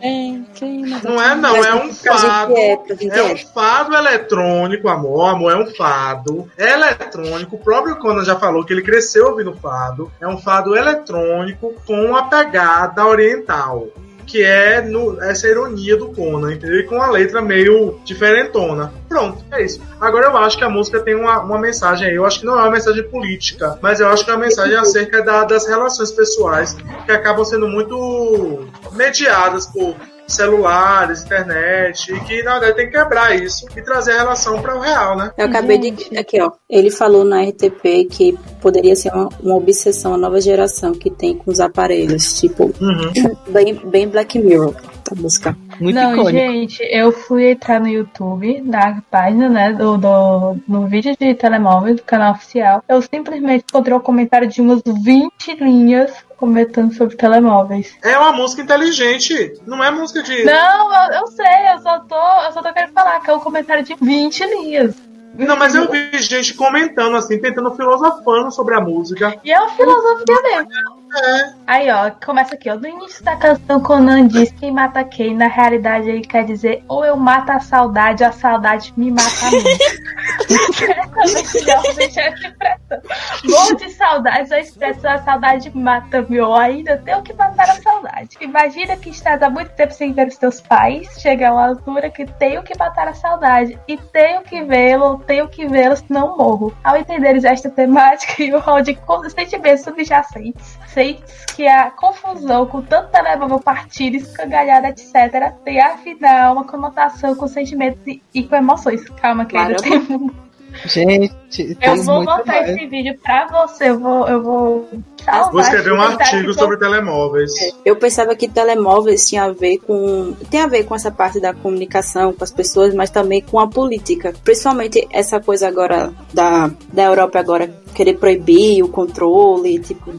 Não é não, é um fado. é, um fado eletrônico, amor. Amor, é um fado eletrônico. O próprio Conan já falou que ele cresceu ouvindo fado. É um fado eletrônico com a pegada oriental. Que é no- essa ironia do Conan, entendeu? E com a letra meio diferentona. Pronto, é isso. Agora eu acho que a música tem uma, uma mensagem aí. Eu acho que não é uma mensagem política, mas eu acho que é uma mensagem acerca da- das relações pessoais que acabam sendo muito mediadas por celulares, internet, e que na verdade tem que quebrar isso e trazer a relação para o real, né? Eu acabei de. Aqui, ó. Ele falou na RTP que poderia ser uma, uma obsessão a nova geração que tem com os aparelhos. Tipo, Uhum. bem, bem Black Mirror. Tá música. Muito não, icônico. gente, eu fui entrar no YouTube, na página, né, do, do, no vídeo de telemóvel do canal oficial. Eu simplesmente encontrei um comentário de umas 20 linhas comentando sobre telemóveis. É uma música inteligente, não é música de. Não, eu, eu sei, eu só tô, eu só tô querendo falar que é um comentário de 20 linhas. Não, mas eu vi gente comentando assim, tentando filosofando sobre a música. E é uma filosofia mesmo. Aí, ó, começa aqui, ó. No início da canção, Conan diz quem mata quem. Na realidade, ele quer dizer ou eu mato a saudade, ou a saudade me mata a mim. Morro de saudades, a expressão a saudade mata-me, ou ainda tenho que matar a saudade. Imagina que estás há muito tempo sem ver os teus pais, chega a uma altura que tenho que matar a saudade, e tenho que vê-lo, tenho que vê-lo, senão morro. Ao entenderes esta temática e o rol de sentimentos subjacentes, sentes que a confusão com tanto telemóvel partido, escangalhada, etc., tem afinal uma conotação com sentimentos e, e com emoções. Calma, que ainda Caramba. tem Gente, eu tem vou muito botar mais. esse vídeo pra você. Eu vou, eu vou salvar. Vou escrever um artigo sobre telemóveis. Eu pensava que telemóveis tinha a ver com. Tem a ver com essa parte da comunicação com as pessoas, mas também com a política. Principalmente essa coisa agora da, da Europa agora querer proibir o controle, tipo,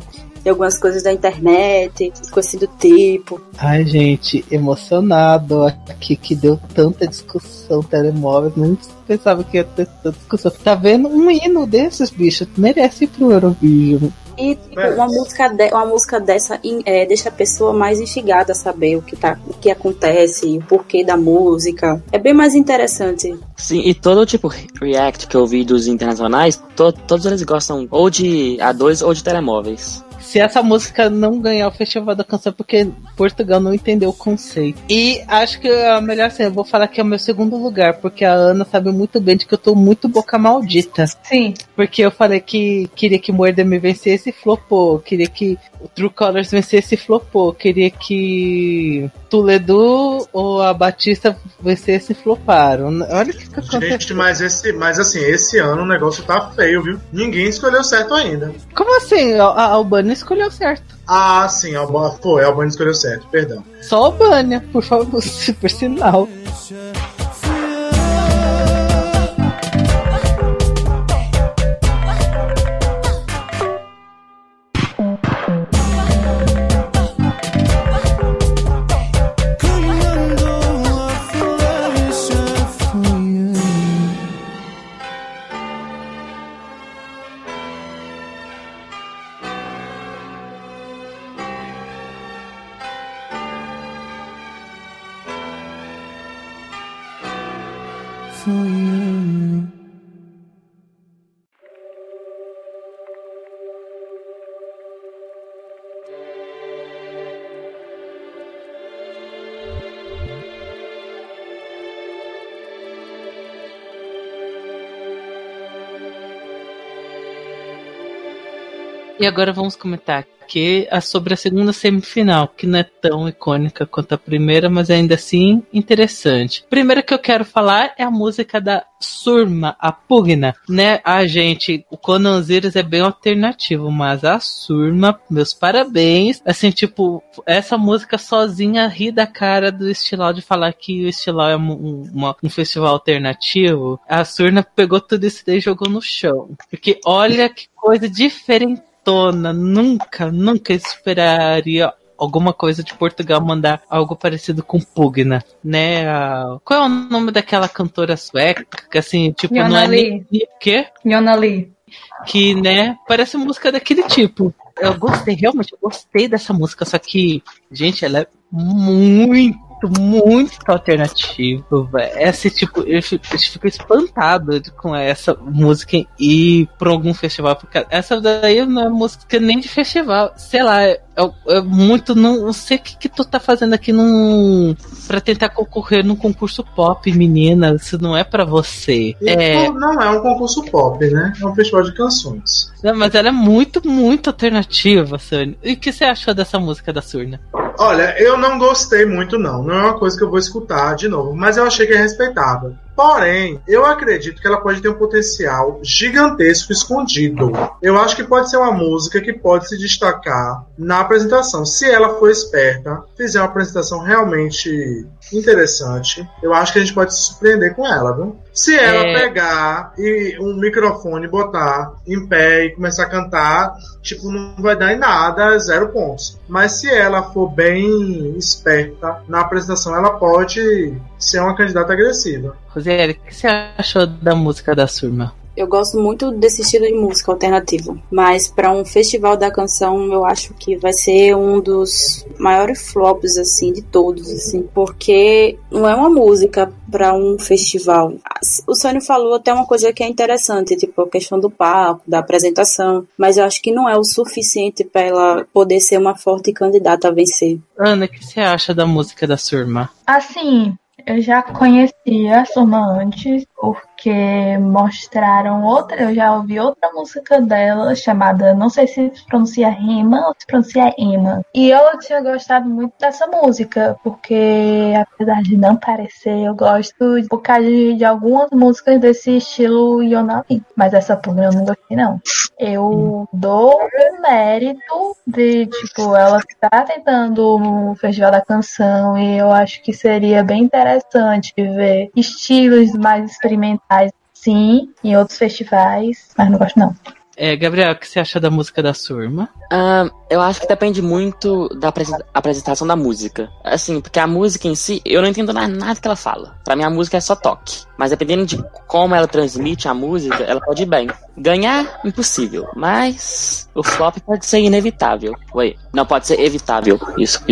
de algumas coisas da internet, coisa do tipo. Ai, gente, emocionado aqui que deu tanta discussão telemóvel. Não pensava que ia ter tanta discussão. Tá vendo? Um hino desses, bichos, merece ir pro Eurovision. E tipo, uma, música de- uma música dessa é, deixa a pessoa mais instigada a saber o que, tá, o que acontece, o porquê da música. É bem mais interessante. Sim, e todo tipo react que eu vi dos internacionais, to- todos eles gostam ou de A2 ou de telemóveis. Se essa música não ganhar o Festival da Canção, é porque Portugal não entendeu o conceito. E acho que a melhor assim, eu vou falar que é o meu segundo lugar, porque a Ana sabe muito bem de que eu tô muito boca maldita. Sim. Porque eu falei que queria que Morder me vencesse e flopou. Queria que o True Colors vencesse e flopou. Queria que Toledo ou a Batista vencesse e floparam. Olha o que, que aconteceu. Gente, mas, esse, mas assim, esse ano o negócio tá feio, viu? Ninguém escolheu certo ainda. Como assim? A, a Albânia escolheu certo. Ah, sim, Alba, foi, a Albany escolheu certo, perdão. Só Albânia, por favor, por sinal. E agora vamos comentar aqui a- sobre a segunda semifinal, que não é tão icônica quanto a primeira, mas ainda assim interessante. Primeiro que eu quero falar é a música da Surma, a Pugna, né? A gente, o Conan Osiris é bem alternativo, mas a Surma, meus parabéns. Assim, tipo, essa música sozinha ri da cara do Estilau de falar que o Estilau é um, uma- um festival alternativo. A Surna pegou tudo isso e jogou no chão. Porque olha que coisa diferentona. Nunca, nunca esperaria alguma coisa de Portugal mandar algo parecido com Pugna, né? A- Qual é o nome daquela cantora sueca? Que assim, tipo, não Jonna é nem. O quê? Yona Lee. que, né, parece música daquele tipo. Eu gostei, realmente, eu gostei dessa música, só que, gente, ela é muito, muito alternativa, velho. Esse tipo, eu fico, eu fico espantado com essa música e pra algum festival, porque essa daí não é música nem de festival, sei lá, é, é muito, não, não sei o que, que tu tá fazendo aqui num, pra tentar concorrer num concurso pop, menina, isso não é pra você. É, Não é um concurso pop, né? É um festival de canções. Não, mas ela é muito, muito alternativa, Sônia. E o que você achou dessa música da Surna? Olha, eu não gostei muito, não. Não é uma coisa que eu vou escutar de novo, mas eu achei que é respeitável. Porém, eu acredito que ela pode ter um potencial gigantesco escondido. Eu acho que pode ser uma música que pode se destacar na apresentação. Se ela for esperta, fizer uma apresentação realmente interessante, eu acho que a gente pode se surpreender com ela, viu? Se ela É. pegar e um microfone botar em pé e começar a cantar, tipo, não vai dar em nada, zero pontos. Mas se ela for bem esperta na apresentação, ela pode ser uma candidata agressiva. Rosiane, o que você achou da música da Surma? Eu gosto muito desse estilo de música alternativo, mas para um festival da canção eu acho que vai ser um dos maiores flops assim de todos, assim, porque não é uma música para um festival. O Sônia falou até uma coisa que é interessante, tipo a questão do palco, da apresentação, mas eu acho que não é o suficiente para ela poder ser uma forte candidata a vencer. Ana, o que você acha da música da Surma? Assim, eu já conhecia a Surma antes, porque mostraram outra, eu já ouvi outra música dela chamada, não sei se pronuncia Rima ou se pronuncia Ema. E eu tinha gostado muito dessa música, porque apesar de não parecer, eu gosto por causa de, de algumas músicas desse estilo Yonavi. Mas essa pugna eu não gostei não. Eu dou o mérito de, tipo, ela tá tentando o Festival da Canção e eu acho que seria bem interessante ver estilos mais experimentais, sim, em outros festivais, mas não gosto não. É, Gabriel, o que você acha da música da Surma? Ah, eu acho que depende muito da apresen- apresentação da música. Assim, porque a música em si, eu não entendo nada que ela fala. Pra mim, a música é só toque. Mas dependendo de como ela transmite a música, ela pode ir bem. Ganhar, impossível. Mas o flop pode ser inevitável. Oi, não pode ser evitável. Isso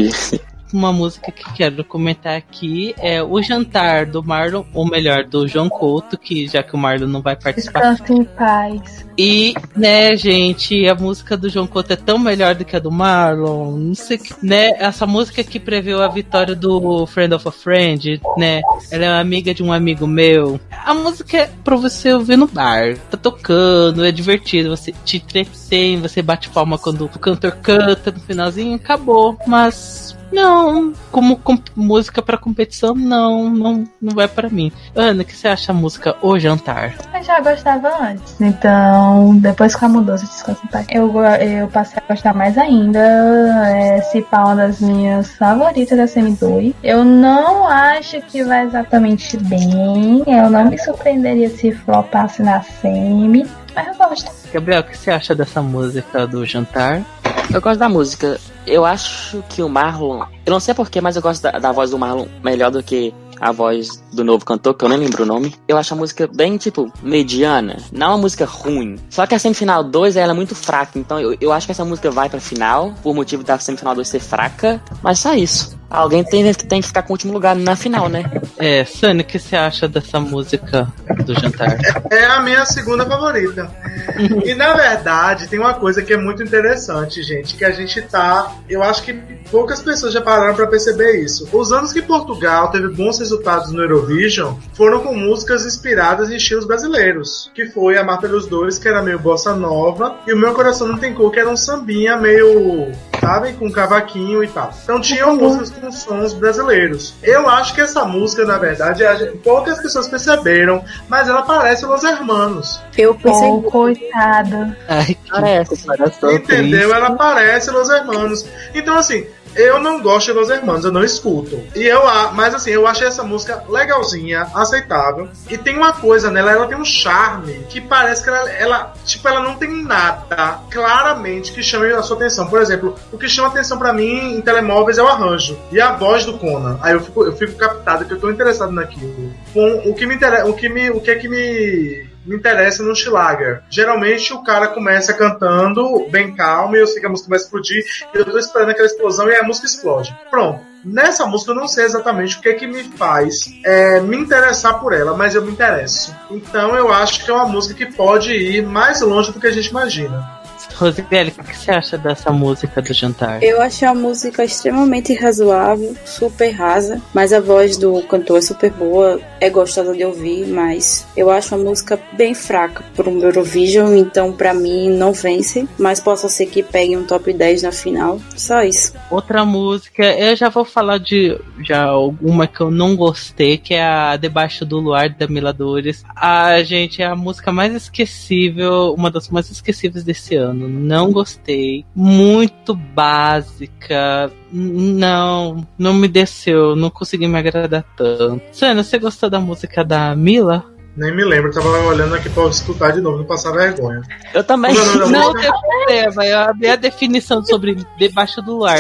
Uma música que quero comentar aqui é O Jantar do Marlon, ou melhor, do João Couto, que já que o Marlon não vai participar. Descanse em paz. E, né, gente, a música do João Couto é tão melhor do que a do Marlon. Não sei que, né? Essa música que previu a vitória do Friend of a Friend, né? Ela é uma amiga de um amigo meu. A música é pra você ouvir no bar. Tá tocando, é divertido, você te entretém, você bate palma quando o cantor canta no finalzinho, acabou. Mas não, como com- música pra competição, não, não, não vai pra mim. Ana, o que você acha a música O Jantar? Eu já gostava antes, então depois com a mudança de eu, eu passei a gostar mais ainda. É, se pá, uma das minhas favoritas da CM2. Eu não acho que vai exatamente bem, eu não me surpreenderia se flopasse na semi, mas eu gosto. Gabriel, o que você acha dessa música do jantar? Eu gosto da música. Eu acho que o Marlon. Eu não sei porquê, mas eu gosto da, da voz do Marlon melhor do que a voz do novo cantor, que eu nem lembro o nome. Eu acho a música bem, tipo, mediana. Não é uma música ruim. Só que a semifinal 2 ela é muito fraca. Então eu, eu acho que essa música vai pra final, por motivo da semifinal 2 ser fraca. Mas só isso. Alguém tem, tem que ficar com o último lugar na final, né? É, Sani, o que você acha dessa música do jantar? É a minha segunda favorita. E na verdade, tem uma coisa que é muito interessante, gente, que a gente tá. Eu acho que poucas pessoas já pararam pra perceber isso. Os anos que Portugal teve bons resultados no Eurovision foram com músicas inspiradas em estilos brasileiros. Que foi a Mar pelos Dores, que era meio bossa nova, e o Meu Coração Não Tem Cor, que era um sambinha meio. Sabe? Com cavaquinho e tal. Então tinham músicas com sons brasileiros. Eu acho que essa música, na verdade, gente- poucas pessoas perceberam, mas ela parece Los Hermanos. Eu pensei. Oh, coitado. Ai, que Parece. comparação Entendeu? triste. Ela parece Los Hermanos. Então, assim, eu não gosto de Los Hermanos, eu não escuto. E eu, mas assim, eu achei essa música legalzinha, aceitável. E tem uma coisa nela, ela tem um charme que parece que ela, ela tipo, ela não tem nada claramente que chame a sua atenção. Por exemplo, o que chama atenção pra mim em telemóveis é o arranjo e a voz do Conan. Aí eu fico, eu fico captado que eu tô interessado naquilo. Com o que me interessa, o que me, o que é que me me interessa no Schlager. Geralmente o cara começa cantando bem calmo e eu sei que a música vai explodir e eu tô esperando aquela explosão e a música explode. Pronto. Nessa música eu não sei exatamente o que é que me faz é, me interessar por ela, mas eu me interesso. Então eu acho que é uma música que pode ir mais longe do que a gente imagina. Rosiele, o que você acha dessa música do jantar? Eu achei a música extremamente razoável, super rasa, mas a voz do cantor é super boa, é gostosa de ouvir, mas eu acho a música bem fraca para um Eurovision, então pra mim não vence, mas possa ser que pegue um top 10 na final. Só isso. Outra música, eu já vou falar de já alguma que eu não gostei, que é a Debaixo do Luar da Miladores. A gente é a música mais esquecível, uma das mais esquecíveis desse ano. Não gostei. Muito básica. Não, não me desceu, não consegui me agradar tanto. Sana, você gostou da música da Mila? Nem me lembro, tava olhando aqui pra escutar de novo, não passar vergonha. Eu também. Não música? tem problema, eu abri a definição sobre Debaixo do Luar.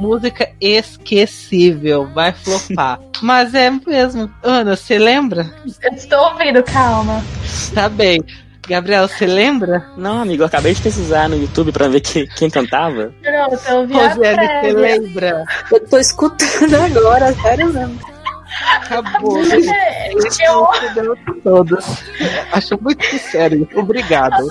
Música esquecível, vai flopar. Mas é mesmo. Ana, você lembra? Eu estou ouvindo, calma. Tá bem. Gabriel, você lembra? Não, amigo, eu acabei de pesquisar no YouTube pra ver que- quem cantava. Pronto, eu ouvi a Rosiane, você lembra? Eu tô escutando agora, sério mesmo. Acabou. É, todos. Acho muito sério. Obrigado.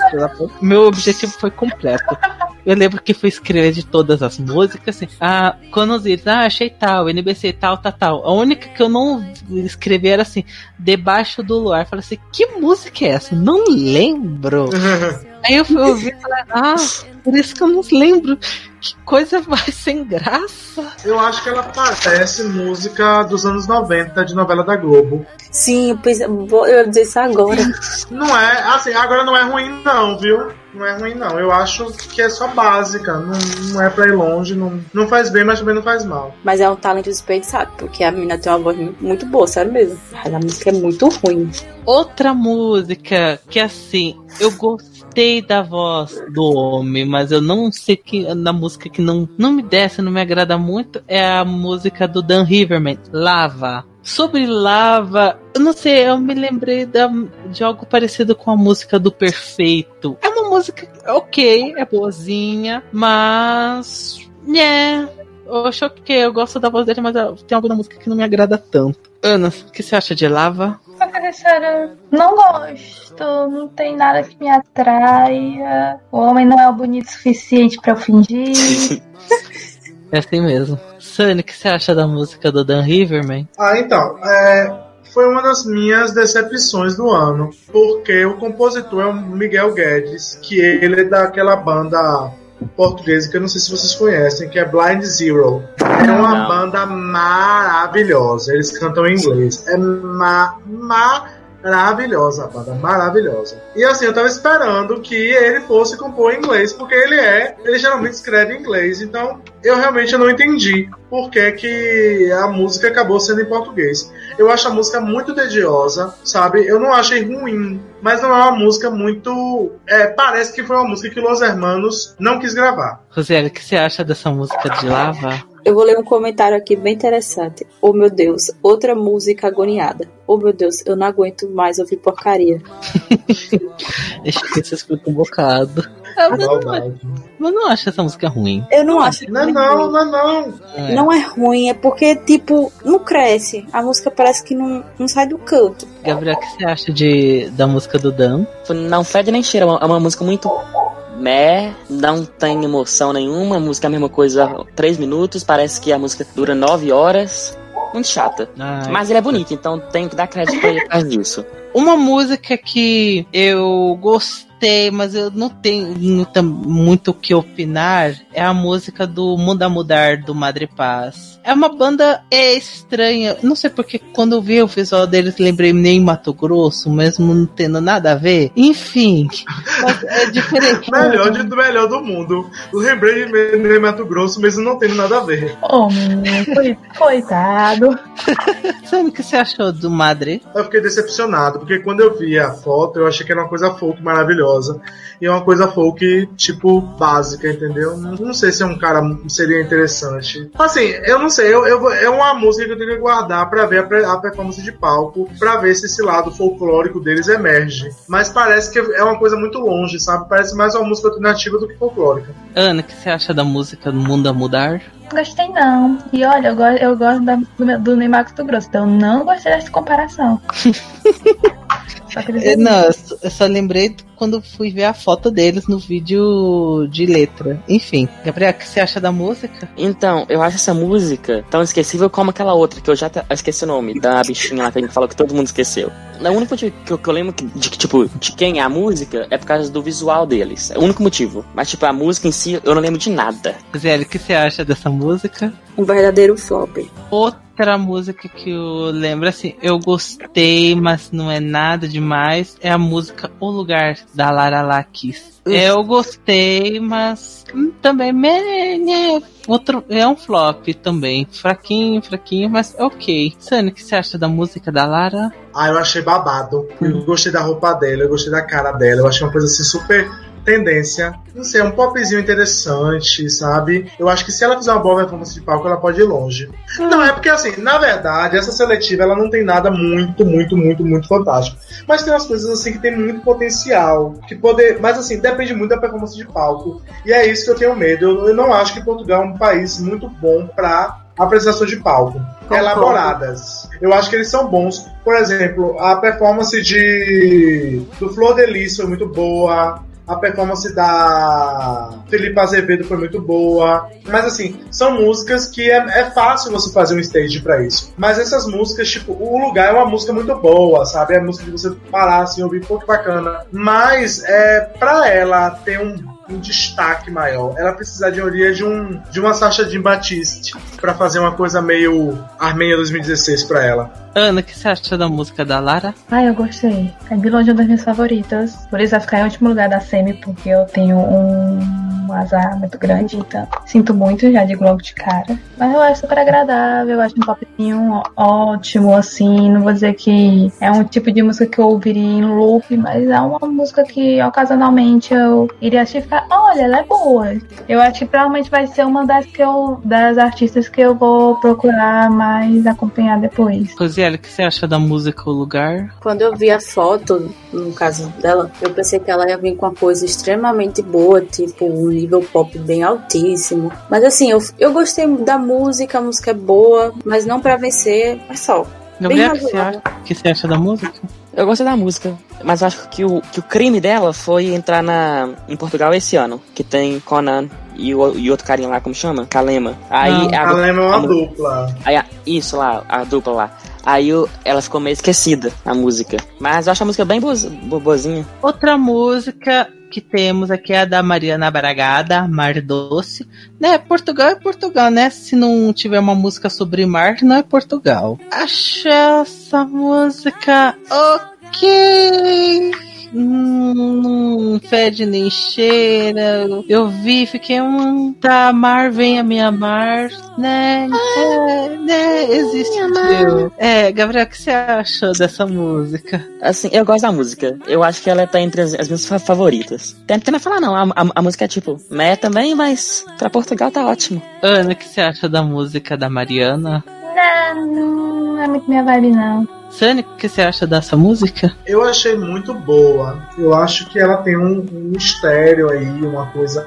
Meu objetivo foi completo. Eu lembro que fui escrever de todas as músicas, assim. Ah, quando os itens, ah, achei tal, NBC tal, tal, tal. A única que eu não escrevi era assim, Debaixo do Luar. Falei assim, que música é essa? Não lembro. Aí eu fui ouvir e falei, ah, por isso que eu não lembro. Que coisa mais sem graça. Eu acho que ela parece música dos anos 90 de novela da Globo. Sim, eu, pensei, eu ia dizer isso agora. Não é, assim, agora não é ruim não, viu? Não é ruim não. Eu acho que é só básica. Não, não é pra ir longe. Não, não faz bem, mas também não faz mal. Mas é um talento desperdiçado, porque a menina tem uma voz mu- muito boa, sério mesmo. Mas a música é muito ruim. Outra música que assim, eu gostei da voz do homem, mas eu não sei que na música que não, não me desce, não me agrada muito, é a música do Dan Riverman, Lava. Sobre lava, eu não sei, eu me lembrei da, de algo parecido com a música do Perfeito. É música ok, é boazinha, mas. né. Eu acho que eu gosto da voz dele, mas tem algo na música que não me agrada tanto. Ana, o que você acha de lava? sincera, não gosto. Não tem nada que me atraia. O homem não é o bonito o suficiente pra eu fingir. É assim mesmo. Sunny, o que você acha da música do Dan Riverman? Ah, então, é, foi uma das minhas decepções do ano, porque o compositor é o Miguel Guedes, que ele é daquela banda portuguesa que eu não sei se vocês conhecem, que é Blind Zero. É uma Não. banda maravilhosa. Eles cantam em inglês. É ma maravilhosa banda, maravilhosa. E assim, eu tava esperando que ele fosse compor em inglês, porque ele é, ele geralmente escreve em inglês, então eu realmente não entendi por que, que a música acabou sendo em português. Eu acho a música muito tediosa, sabe? Eu não achei ruim, mas não é uma música muito. é, parece que foi uma música que Los Hermanos não quis gravar. Rosiel, o que você acha dessa música de lava? Eu vou ler um comentário aqui bem interessante. Oh meu Deus, outra música agoniada. Oh meu Deus, eu não aguento mais ouvir porcaria. Deixa que você escuta um bocado. É, mas não é-. Mas não acho essa música ruim. Eu não acho. Não, é não, não, não. É. Não é ruim, é porque, tipo, não cresce. A música parece que não, não sai do canto. Gabriel, o que você acha de, da música do Dan? Não fede nem cheira, é uma, é uma música muito meh, não tem emoção nenhuma, a música é a mesma coisa, três minutos, parece que a música dura nove horas. Muito chata. Ai, Mas ele é bonito, então tenho que dar crédito pra ele por causa disso. Uma música que eu gostei, mas eu não tenho muita- muito o que opinar, é a música do Mundo a Mudar, do Madre Paz. É uma banda estranha, não sei porque quando eu vi o visual deles lembrei nem Mato Grosso, mesmo não tendo nada a ver. Enfim, é diferente. Melhor de, do melhor do mundo. Eu lembrei de de Mato Grosso, mesmo não tendo nada a ver. Oh, menino, coi- coitado. Sabe o que você achou do Madre? Eu fiquei decepcionado, porque quando eu vi a foto, eu achei que era uma coisa folk maravilhosa. E é uma coisa folk, tipo, básica, entendeu? Não, sei se é um cara seria interessante. Assim, eu não sei, eu, eu é uma música que eu tenho que guardar pra ver a, a performance de palco, pra ver se esse lado folclórico deles emerge. Mas parece que é uma coisa muito longe, sabe? Parece mais uma música alternativa do que folclórica. Ana, o que você acha da música do Mundo a Mudar? Gostei não. E olha, eu, go eu gosto da- do, do Neymar do Grosso, então não gostei dessa comparação. É, Não, eu só, eu só lembrei quando fui ver a foto deles no vídeo de letra. Enfim, Gabriel, o que você acha da música? Então, eu acho essa música tão esquecível como aquela outra, que eu já até esqueci o nome, da bichinha lá que a gente falou que todo mundo esqueceu. O único motivo que eu, que eu lembro que- de que, tipo, de quem é a música é por causa do visual deles. É o único motivo. Mas, tipo, a música em si, eu não lembro de nada. Zé, o que você acha dessa música? Um verdadeiro flop. Outra música que eu lembro, assim, eu gostei, mas não é nada demais, é a música O Lugar, da Lara Lakis. Eu gostei, mas hum, também né, outro, é um flop também. Fraquinho, fraquinho, mas ok. Sani, o que você acha da música da Lara? Ah, eu achei babado. Eu gostei da roupa dela, eu gostei da cara dela. Eu achei uma coisa assim super tendência. Não sei, é um popzinho interessante, sabe? Eu acho que se ela fizer uma boa performance de palco, ela pode ir longe. Não, é porque assim, na verdade, essa seletiva ela não tem nada muito, muito, muito, muito fantástico. Mas tem umas coisas assim que tem muito potencial. Que poder. Mas assim, depende muito da performance de palco. E é isso que eu tenho medo. Eu, eu não acho que Portugal é um país muito bom pra apresentação de palco. Elaboradas. Eu acho que eles são bons. Por exemplo, a performance de do Flor de Lis foi muito boa. A performance da Felipe Azevedo foi muito boa. Mas assim, são músicas que é, é fácil você fazer um stage pra isso. Mas essas músicas, tipo, o lugar é uma música muito boa, sabe? É música de você parar assim, ouvir, pô, que bacana. Mas é pra ela ter um um destaque maior. Ela precisaria de um de uma Sasha Jean Batiste pra fazer uma coisa meio Armênia 2016 pra ela. Ana, o que você acha da música da Lara? Ai, eu gostei. É de longe uma das minhas favoritas. Por isso vai ficar em último lugar da Semi, porque eu tenho um azar muito grande, então sinto muito, já digo logo de cara. Mas eu acho super agradável, eu acho um popzinho ótimo, assim. Não vou dizer que é um tipo de música que eu ouviria em loop, mas é uma música que ocasionalmente eu iria assistir e ficar, olha, ela é boa. Eu acho que provavelmente vai ser uma das que eu, das artistas que eu vou procurar mais acompanhar depois. O que você acha da música O Lugar? Quando eu vi a foto, no caso dela, eu pensei que ela ia vir com uma coisa extremamente boa, tipo um nível pop bem altíssimo. Mas assim, eu, eu gostei da música, a música é boa, mas não pra vencer, é só. Gabriel, o que você acha, o que você acha da música? Eu gostei da música, mas eu acho que o, que o crime dela foi entrar na, em Portugal esse ano, que tem Conan e, o, e outro carinha lá, como chama? Kalema. Aí, Não, a, A Lema é a uma mu- dupla. aí a- isso lá, a dupla lá. Aí o- ela ficou meio esquecida, a música. Mas eu acho a música bem boa, bo- boazinha. Outra música que temos aqui é a da Mariana Bragada, Mar Doce. Né, Portugal é Portugal, né? Se não tiver uma música sobre mar, não é Portugal. Achei essa música ok. Hum, Não fede nem cheira. Eu vi, fiquei um. Tá, mar, vem a minha mar, né? É, né? Existiu. É, Gabriel, o que você achou dessa música? Assim, eu gosto da música. Eu acho que ela tá entre as, as minhas fa- favoritas. Tem, tem a falar, não. A, a, a música é tipo, meh também, mas pra Portugal tá ótimo. Ana, o que você acha da música da Mariana? Não, não, é muito minha vibe, não. Sani, o que você acha dessa música? Eu achei muito boa. Eu acho que ela tem um, um mistério aí, uma coisa.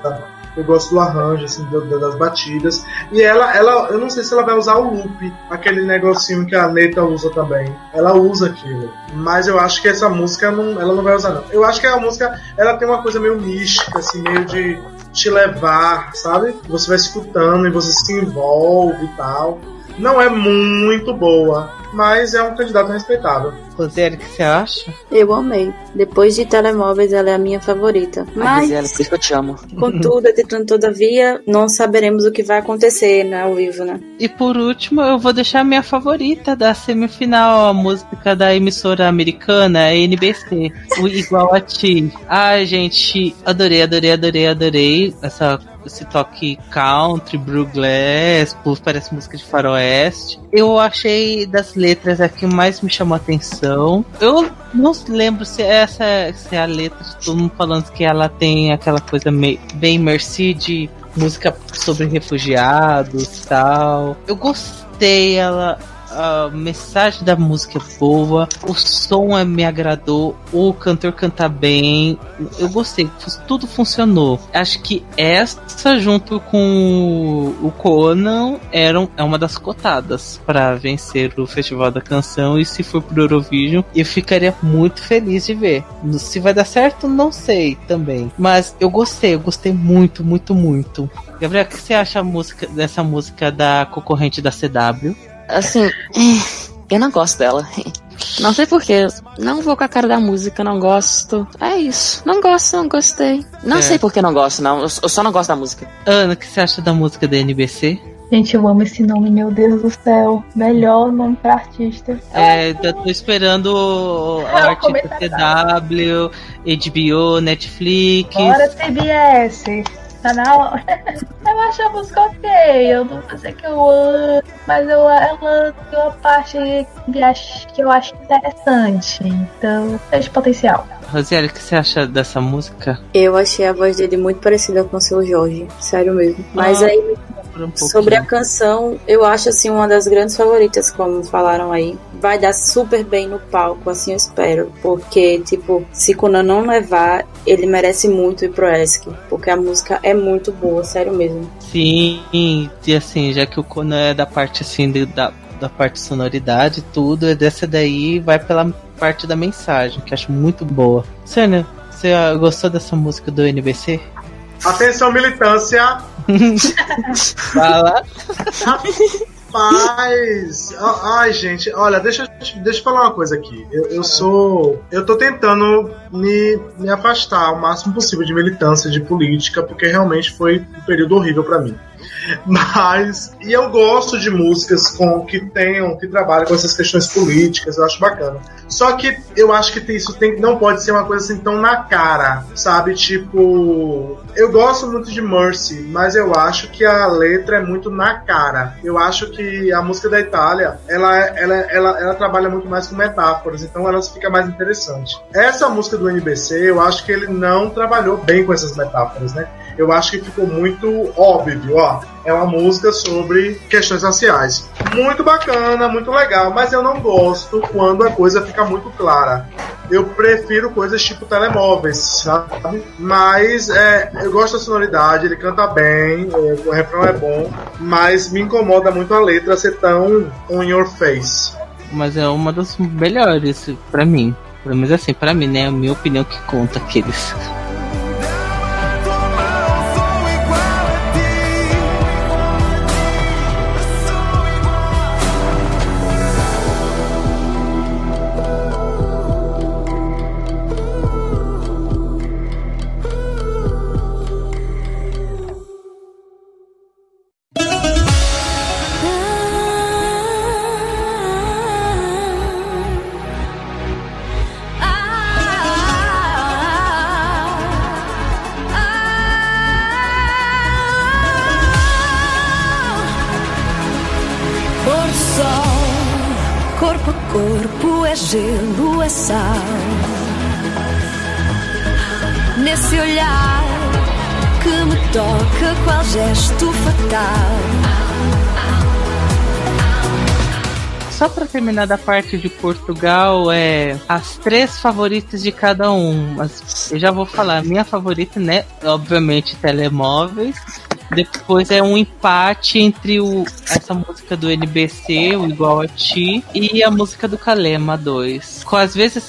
Eu gosto do arranjo, assim, das batidas. E ela, ela, eu não sei se ela vai usar o loop, aquele negocinho que a Neta usa também. Ela usa aquilo. Mas eu acho que essa música não, ela não vai usar, não. Eu acho que a música, ela tem uma coisa meio mística, assim, meio de te levar, sabe? Você vai escutando e você se envolve e tal. Não é muito boa, mas é um candidato respeitável. Rosiane, o que você acha? Eu amei. Depois de Telemóveis, ela é a minha favorita. Ai, Mas, Gisele, por isso que eu te amo. contudo, entretanto, todavia, não saberemos o que vai acontecer né, ao vivo, né? E por último, eu vou deixar a minha favorita da semifinal, a música da emissora americana, NBC, o Igual a Ti. Ai, gente, adorei, adorei, adorei, adorei essa esse toque country, bluegrass, parece música de faroeste. Eu achei das letras a que mais me chamou a atenção. Eu não lembro se essa se é a letra, todo mundo falando que ela tem aquela coisa meio, bem merci de música sobre refugiados tal. Eu gostei, ela. A mensagem da música é boa, o som é- me agradou, o cantor canta bem, eu gostei, tudo funcionou. Acho que essa, junto com o Conan, eram, é uma das cotadas para vencer o Festival da Canção. E se for pro Eurovision, eu ficaria muito feliz de ver. Se vai dar certo, não sei também. Mas eu gostei, eu gostei muito, muito, muito. Gabriel, o que você acha música, dessa música da concorrente da CW? Assim, é, eu não gosto dela. Não sei porquê. Não vou com a cara da música, não gosto. É isso. Não gosto, não gostei. Não É. sei por que não gosto, não. Eu só não gosto da música. Ana, o que você acha da música da NBC? Gente, eu amo esse nome, meu Deus do céu. Melhor nome pra artista. É, eu tô esperando a arte da CW, HBO, Netflix. Bora, CBS. Tá na hora. Eu acho a música ok. Eu não vou dizer que eu amo, mas eu, ela tem uma parte que, acho, que eu acho interessante. Então, tem potencial. Rosiane, o que você acha dessa música? Eu achei a voz dele muito parecida com o seu Jorge. Sério mesmo. Mas Ah, aí, Um sobre a canção, eu acho assim uma das grandes favoritas, como falaram aí. Vai dar super bem no palco, assim eu espero. Porque, tipo, se Conan não levar, ele merece muito ir pro ESC. Porque a música é muito boa, sério mesmo. Sim, e assim, já que o Conan é da parte assim de- da, da parte sonoridade e tudo, dessa daí vai pela parte da mensagem, que eu acho muito boa. Sônia, você gostou dessa música do NBC? Atenção, militância! Fala. Rapaz! Ai, gente, olha, deixa, eu- deixa eu falar uma coisa aqui. Eu, eu sou. Eu tô tentando me, me afastar o máximo possível de militância, de política, porque realmente foi um período horrível pra mim. Mas. E eu gosto de músicas com que tenham, que trabalham com essas questões políticas, eu acho bacana. Só que eu acho que isso tem, não pode ser uma coisa assim tão na cara, sabe? Tipo. Eu gosto muito de Mercy, mas eu acho que a letra é muito na cara. Eu acho que a música da Itália, ela, ela, ela, ela trabalha muito mais com metáforas, então ela fica mais interessante. Essa música do NBC, eu acho que ele não trabalhou bem com essas metáforas, né? Eu acho que ficou muito óbvio, ó. É uma música sobre questões raciais. Muito bacana, muito legal, mas eu não gosto quando a coisa fica muito clara. Eu prefiro coisas tipo telemóveis, sabe? Mas é, eu gosto da sonoridade, ele canta bem, é, o refrão é bom, mas me incomoda muito a letra ser tão on your face. Mas é uma das melhores pra mim. Pelo menos assim, pra mim, né? A minha opinião que conta aqueles. Só pra terminar da parte de Portugal, é as três favoritas de cada um. Mas eu já vou falar. Minha favorita, né? Obviamente, telemóveis. Depois é um empate entre o, essa música do NBC, o Igual a Ti, e a música do Kalema 2. Com, às vezes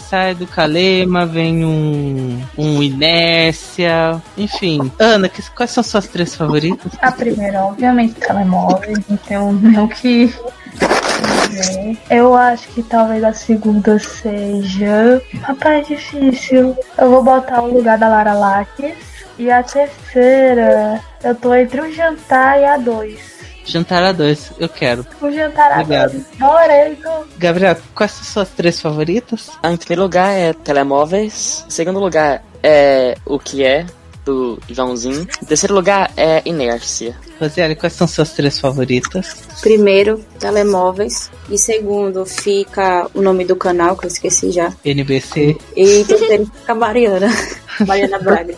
sai do Kalema, vem um, um Inércia, enfim. Ana, que- quais são suas três favoritas? A primeira, obviamente, telemóvel, então não que. Dizer. Eu acho que talvez a segunda seja. Rapaz, é difícil. Eu vou botar o lugar da Lara Laques. E a terceira, eu tô entre o jantar e a dois. Jantar a dois, eu quero. O jantar a Obrigado. dois. Moreno. Gabriel, quais são suas três favoritas? Em primeiro lugar é Telemóveis. Em segundo lugar é O Que É, do Joãozinho. Em terceiro lugar é Inércia. Rosiane, quais são suas três favoritas? Primeiro, telemóveis. E segundo, fica o nome do canal, que eu esqueci já. NBC. E terceiro fica a Mariana. Mariana Braga.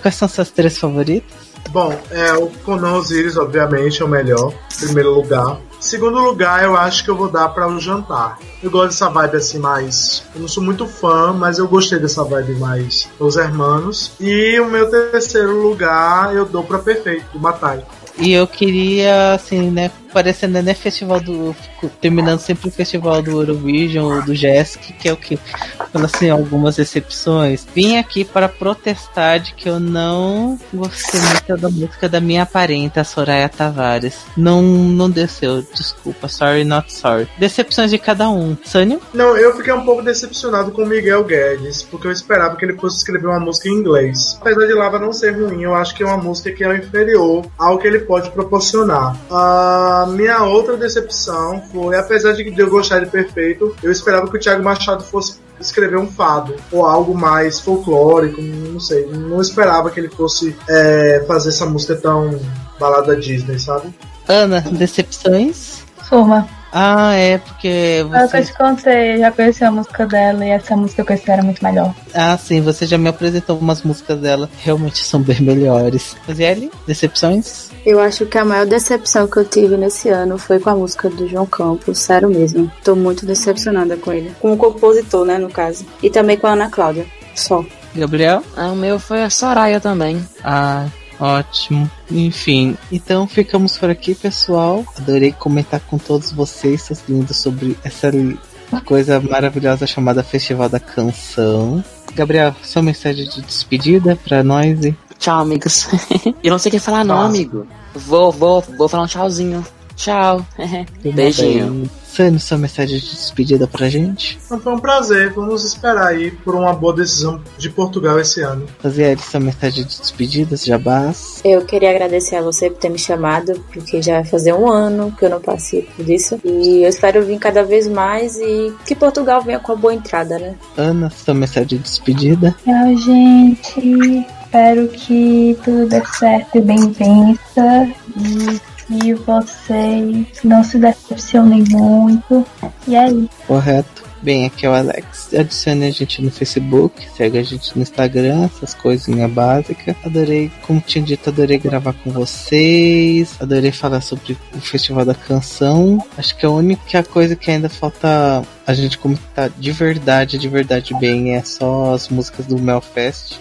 Quais são suas três favoritas? Bom, é, o Conan Osiris, obviamente, é o melhor. Primeiro lugar. Segundo lugar, eu acho que eu vou dar para o jantar. Eu gosto dessa vibe assim mais. Eu não sou muito fã, mas eu gostei dessa vibe mais Os Hermanos. E o meu terceiro lugar eu dou para Perfeito, do Matai. E eu queria, assim, né, parecendo né, festival do. Terminando sempre o festival do Eurovision ou do JESC, que é o que, falando assim, algumas exceções. Vim aqui para protestar de que eu não gostei muito da música da minha parenta, Soraya Tavares. Não, não desceu, desculpa, sorry, not sorry. Decepções de cada um. Sânio? Não, eu fiquei um pouco decepcionado com o Miguel Guedes, porque eu esperava que ele fosse escrever uma música em inglês. Apesar de Lava não ser ruim, eu acho que é uma música que é inferior ao que ele pode proporcionar. A minha outra decepção foi, apesar de eu gostar de Perfeito, eu esperava que o Thiago Machado fosse escrever um fado ou algo mais folclórico, não sei. Não esperava que ele fosse é, fazer essa música tão balada Disney, sabe? Ana, decepções? Surma. Ah, é, porque É o que eu você. te contei, já conheci a música dela e essa música que eu conheci era muito melhor. Ah, sim, você já me apresentou umas músicas dela. Realmente são bem melhores. Rosiane, decepções? Eu acho que a maior decepção que eu tive nesse ano foi com a música do João Campos, sério mesmo. Tô muito decepcionada com ele. Com o compositor, né, no caso. E também com a Ana Cláudia. Só. Gabriel? Ah, o meu foi a Soraya também. Ah, ótimo. Enfim, então ficamos por aqui, pessoal. Adorei comentar com todos vocês, seus lindos, sobre essa coisa maravilhosa chamada Festival da Canção. Gabriel, sua mensagem de despedida pra nós e Tchau, amigos. eu não sei o que falar, não, Nossa. amigo. Vou, vou, vou falar um tchauzinho. Tchau. Beijinho. Sânio, sua mensagem de despedida pra gente. Então foi um prazer. Vamos esperar aí por uma boa decisão de Portugal esse ano. Rosiane, sua mensagem de despedida, jabás. Eu queria agradecer a você por ter me chamado, porque já vai fazer um ano que eu não participo disso. E eu espero vir cada vez mais e que Portugal venha com a boa entrada, né? Ana, sua mensagem de despedida. Tchau, gente. Espero que tudo dê certo e bem vença. E que vocês não se decepcionem muito. E é isso. Correto. Bem, aqui é o Alex. Adicione a gente no Facebook, segue a gente no Instagram, essas coisinhas básicas. Adorei, como tinha dito, adorei gravar com vocês. Adorei falar sobre o Festival da Canção. Acho que a única coisa que ainda falta a gente comentar de verdade, de verdade bem, é só as músicas do Melfest.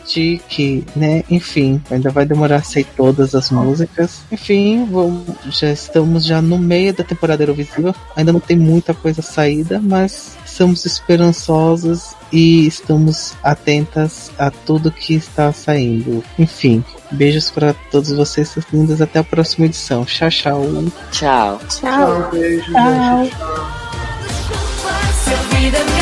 Que, né, enfim, ainda vai demorar a sair todas as músicas. Enfim, vamos, já estamos já no meio da temporada Eurovisiva. Ainda não tem muita coisa saída, mas estamos esperançosos e estamos atentas a tudo que está saindo. Enfim, beijos para todos vocês, seus lindos. Até a próxima edição. Tchau, tchau. Tchau. Tchau. Tchau, beijo, Tchau. gente. Tchau.